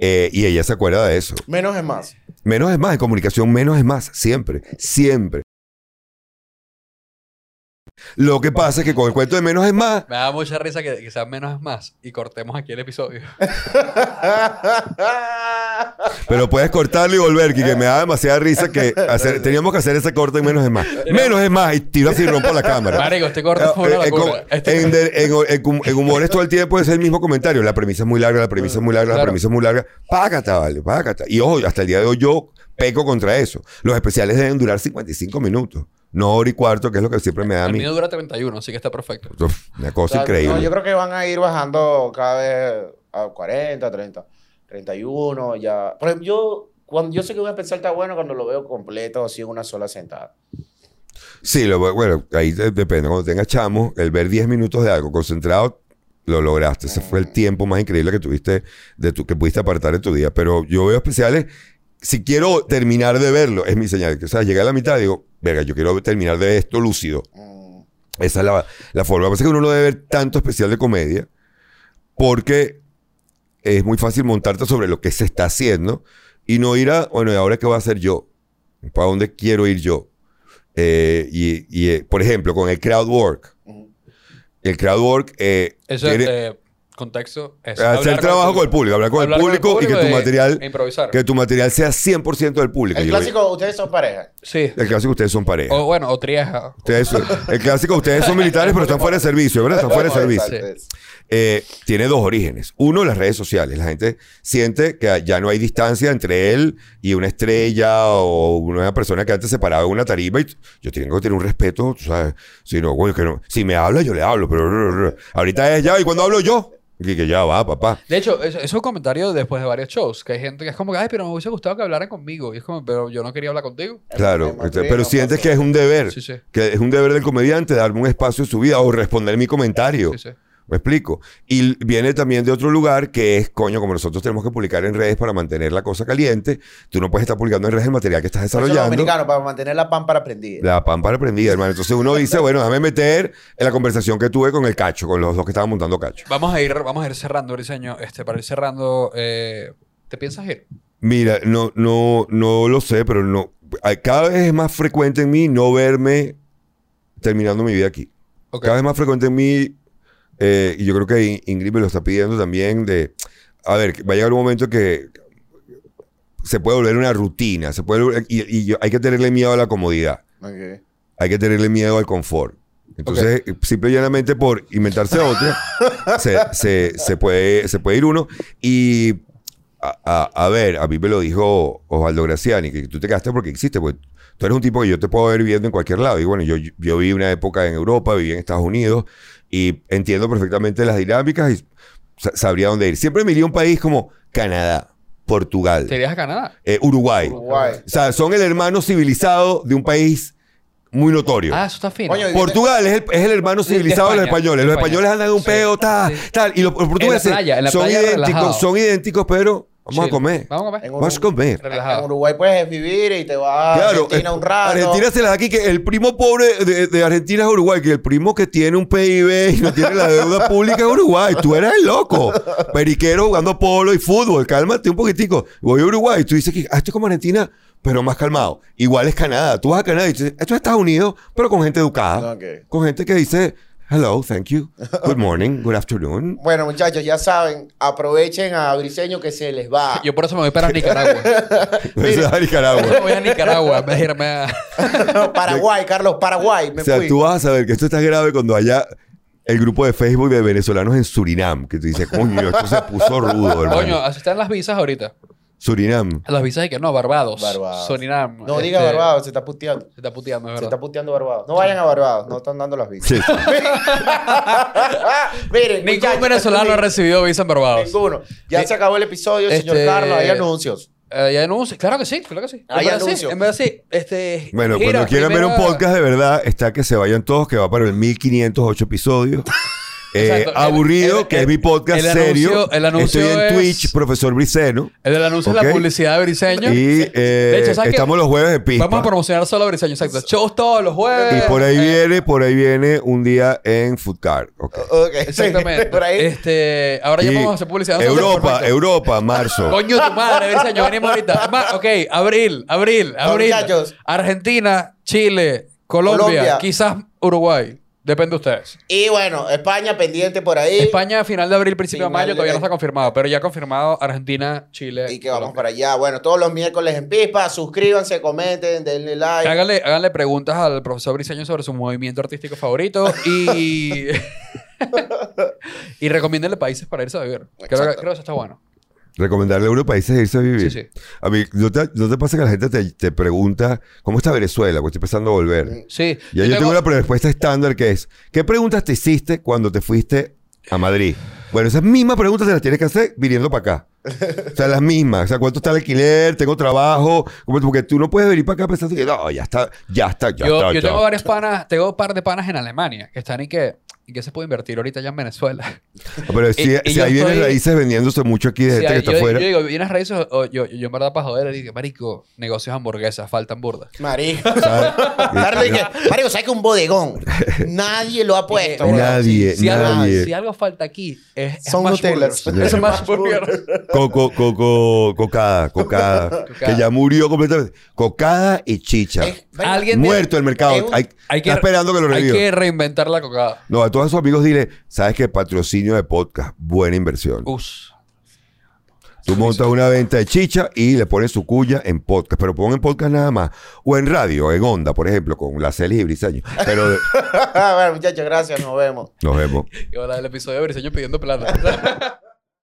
Eh, y ella se acuerda de eso. Menos es más. Menos es más, en comunicación menos es más, siempre, siempre. Lo que pasa es que con el cuento de menos es más, Me da mucha risa que, que sea menos es más y cortemos aquí el episodio. <laughs> Pero puedes cortarlo y volver, que me da demasiada risa que hacer- teníamos que hacer ese corte en menos es más. Menos es más, y tiro así y rompo la cámara. Marico, este corte fue Eh, una eh, como- locura. Este- en, de- en- en hum- en humores todo el tiempo es el mismo comentario. La premisa es muy larga, la premisa es muy larga, la Claro. premisa es muy larga. Págata, vale, págata. Y ojo, hasta el día de hoy yo peco contra eso. Los especiales deben durar 55 minutos, no hora y cuarto, que es lo que siempre me da a el mí. mío dura 31, así que está perfecto. Uf, una O cosa sea, increíble. no, yo creo que van a ir bajando cada vez a 40, 30, 31, ya. Por ejemplo, yo, cuando, yo sé que un especial está bueno cuando lo veo completo, así en una sola sentada. Sí, lo, bueno, ahí de- depende. Cuando tengas chamo, el ver 10 minutos de algo concentrado, lo lograste. Ese fue el tiempo más increíble que tuviste, de tu, que pudiste apartar de tu día. Pero yo veo especiales, si quiero terminar de verlo, es mi señal. O sea, llegué a la mitad y digo, verga, yo quiero terminar de ver esto lúcido. Mm. Esa es la, la forma. Lo que pasa es que uno no debe ver tanto especial de comedia porque es muy fácil montarte sobre lo que se está haciendo y no ir a, bueno, ¿y ahora qué voy a hacer yo? ¿Para dónde quiero ir yo? Eh, y, y, eh, por ejemplo, con el crowd work. El crowd work eh, Eso tiene- eh, contexto es hacer trabajo con el público, hablar con Hablar el público y que tu material e improvisar. que tu material sea 100% del público. El Yo- clásico, ustedes son pareja. Sí. el clásico, ustedes son pareja. O bueno, o trieja. Ustedes el clásico, ustedes son militares, pero están fuera de servicio, ¿verdad? Están fuera de servicio. Eh, tiene dos orígenes. Uno, las redes sociales. La gente siente que ya no hay distancia entre él y una estrella o una persona que antes se paraba en una tarima y yo tengo que tener un respeto, tú ¿sabes? Si, no, bueno, que no- si me habla, yo le hablo, pero ahorita es ya, ¿y cuando hablo yo? Y que ya va, papá. De hecho, eso, eso es un comentario después de varios shows, que hay gente que es como que, ay, pero me hubiese gustado que hablaran conmigo. Y es como, pero yo no quería hablar contigo. Claro, este, pero no sientes que es un deber, Sí, sí. que es un deber del comediante darme un espacio en su vida o responder mi comentario. Sí, sí. ¿Me explico? Y viene también de otro lugar que es, coño, como nosotros tenemos que publicar en redes para mantener la cosa caliente, tú no puedes estar publicando en redes el material que estás Eso desarrollando. dominicano, para mantener la pan para prendida. La pámpara prendida, hermano. Entonces uno dice, <laughs> bueno, déjame meter en la conversación que tuve con el cacho, con los dos que estaban montando cacho. Vamos a ir, vamos a ir cerrando, Briseño. Este, para ir cerrando, eh, ¿te piensas ir? Mira, no, no, no lo sé, pero no. Cada vez es más frecuente en mí no verme terminando mi vida aquí. Cada vez más frecuente en mí, eh, y yo creo que In- Ingrid me lo está pidiendo también, de, a ver, va a llegar un momento que se puede volver una rutina, se puede volver- y, y yo- hay que tenerle miedo a la comodidad, hay que tenerle miedo al confort. Entonces, simple y llanamente por inventarse otra, <laughs> se, se- se puede, se puede ir uno. Y a, a- a ver, a mí me lo dijo Osvaldo Graciani, que tú te quedaste porque existe, pues tú eres un tipo que yo te puedo ver viviendo en cualquier lado. Y bueno, yo, yo viví una época en Europa, viví en Estados Unidos y entiendo perfectamente las dinámicas y sa- sabría dónde ir. Siempre me iría a un país como Canadá, Portugal, ¿Te irías a Canadá? eh, Uruguay. Uruguay. O sea, son el hermano civilizado de un país muy notorio. Ah, eso está fino. Portugal es el, es el hermano de civilizado de, los españoles. de Los españoles andan en un Sí, peo, tal, tal. Y los, los portugueses playa, son playa relajado. idénticos, son idénticos, pero vamos a comer. Vamos a comer. En Vamos a Uruguay- comer. Relajado. En Uruguay puedes vivir y te vas a Argentina eh, un rato. Argentina se la da aquí que el primo pobre de, de Argentina es Uruguay, que el primo que tiene un PIB y no tiene la deuda pública es Uruguay. Tú eres el loco. Periquero jugando polo y fútbol. Cálmate un poquitico. Voy a Uruguay y tú dices que ah, esto es como Argentina, pero más calmado. Igual es Canadá. Tú vas a Canadá y dices, esto es Estados Unidos, pero con gente educada. Con gente que dice, hello, thank you, good <laughs> morning, good afternoon. Bueno, muchachos, ya saben, aprovechen a Briseño que se les va. Yo por eso me voy para Nicaragua. <laughs> Es a Nicaragua. me voy a Nicaragua de irme a... <laughs> Paraguay, Carlos, Paraguay. Me O sea, fui. tú vas a saber que esto está grave cuando haya el grupo de Facebook de venezolanos en Surinam, que tú dices, coño, esto se puso rudo, hermano. Coño, así están las visas ahorita. Surinam. Las visas de que no, Barbados. Barbados. Surinam. No diga este, Barbados, se está puteando. Se está puteando, es Se verdad. está puteando Barbados. No vayan a Barbados, no están dando las visas. Sí. <laughs> Miren, Ningún venezolano ha recibido visa en Barbados. Ninguno. Ya Sí. se acabó el episodio, señor Este- Carlos. Hay anuncios. Eh, ¿Hay anuncios? Claro que sí, claro que sí. Hay en verdad sí, anuncios. en verdad sí. Este, Bueno, gira, cuando quieran ver un podcast de verdad, está que se vayan todos, que va para el 1508 episodios. <laughs> Eh, Exacto. Aburrido, el- que el- es mi podcast el serio. anuncio- el anuncio Estoy en es- Twitch, profesor Briceno. El del anuncio es Ok. la publicidad de Briseño. Y eh, De estamos los jueves de pista. Vamos a promocionar solo a Briseño, exacto. Shows todos los jueves. Y por ahí Eh, viene, por ahí viene un día en Foodcar. Ok. Ok, Exactamente. <laughs> Por ahí. Este, ahora ya vamos a hacer publicidad. Europa. Europa, marzo. <laughs> Coño, tu madre, Briseño, venimos ahorita. Ok, abril, abril, abril. Argentina, Chile, Colombia, Colombia. quizás Uruguay. Depende de ustedes. Y bueno, España pendiente por ahí. España, final de abril, principio de mayo, de- todavía no está confirmado, pero ya confirmado Argentina, Chile. Y que vamos Colombia. para allá. Bueno, todos los miércoles en Pispa. Suscríbanse, comenten, denle like. Háganle, háganle preguntas al profesor Briseño sobre su movimiento artístico favorito y. <laughs> <laughs> y recomiéndenle países para irse a vivir. Creo que eso está bueno. Recomendarle a unos países irse a vivir. Sí, sí. A mí, ¿no te, no te pasa que la gente te, te pregunta cómo está Venezuela? Porque estoy empezando a volver. Sí. Ya yo, tengo una respuesta estándar que es, ¿qué preguntas te hiciste cuando te fuiste a Madrid? Bueno, esas mismas preguntas te las tienes que hacer viniendo para acá. O sea, las mismas. O sea, ¿cuánto está el alquiler? ¿Tengo trabajo? ¿Cómo- Porque tú no puedes venir para acá pensando que no, ya está, ya está, ya Yo, está. yo tengo varios panas, tengo un par de panas en Alemania que están y que, y que se puede invertir ahorita ya en Venezuela. Pero si, <laughs> Y- si estoy- raíces vendiéndose mucho aquí de gente que está yo, afuera. yo digo, ¿vienes raíces? O yo, yo en verdad para joder, dije, marico, negocios hamburguesas, faltan burdas. Marico. <laughs> <laughs> Marico, ¿sabes que un bodegón? Nadie lo ha puesto. Eh, bro. Nadie, Si algo, nadie. si algo falta aquí, es, es Son. Burgers. Es Burgers. Coco, coco, cocada, cocada, que ya murió completamente. Cocada y chicha. Alguien Muerto el mercado. Hay- Hay que, está esperando que lo Hay reviva. que reinventar la cocada. No, a todos esos amigos dile, sabes que patrocinio de podcast, buena inversión. Us. Tú montas una venta de chicha y le pones su cuya en podcast, pero pon en podcast nada más. O en radio, en onda, por ejemplo, con la Celis y Briseño. Pero <laughs> bueno, muchachos, gracias. Nos vemos. nos vemos. Y ahora el episodio de Briseño pidiendo plata. <laughs>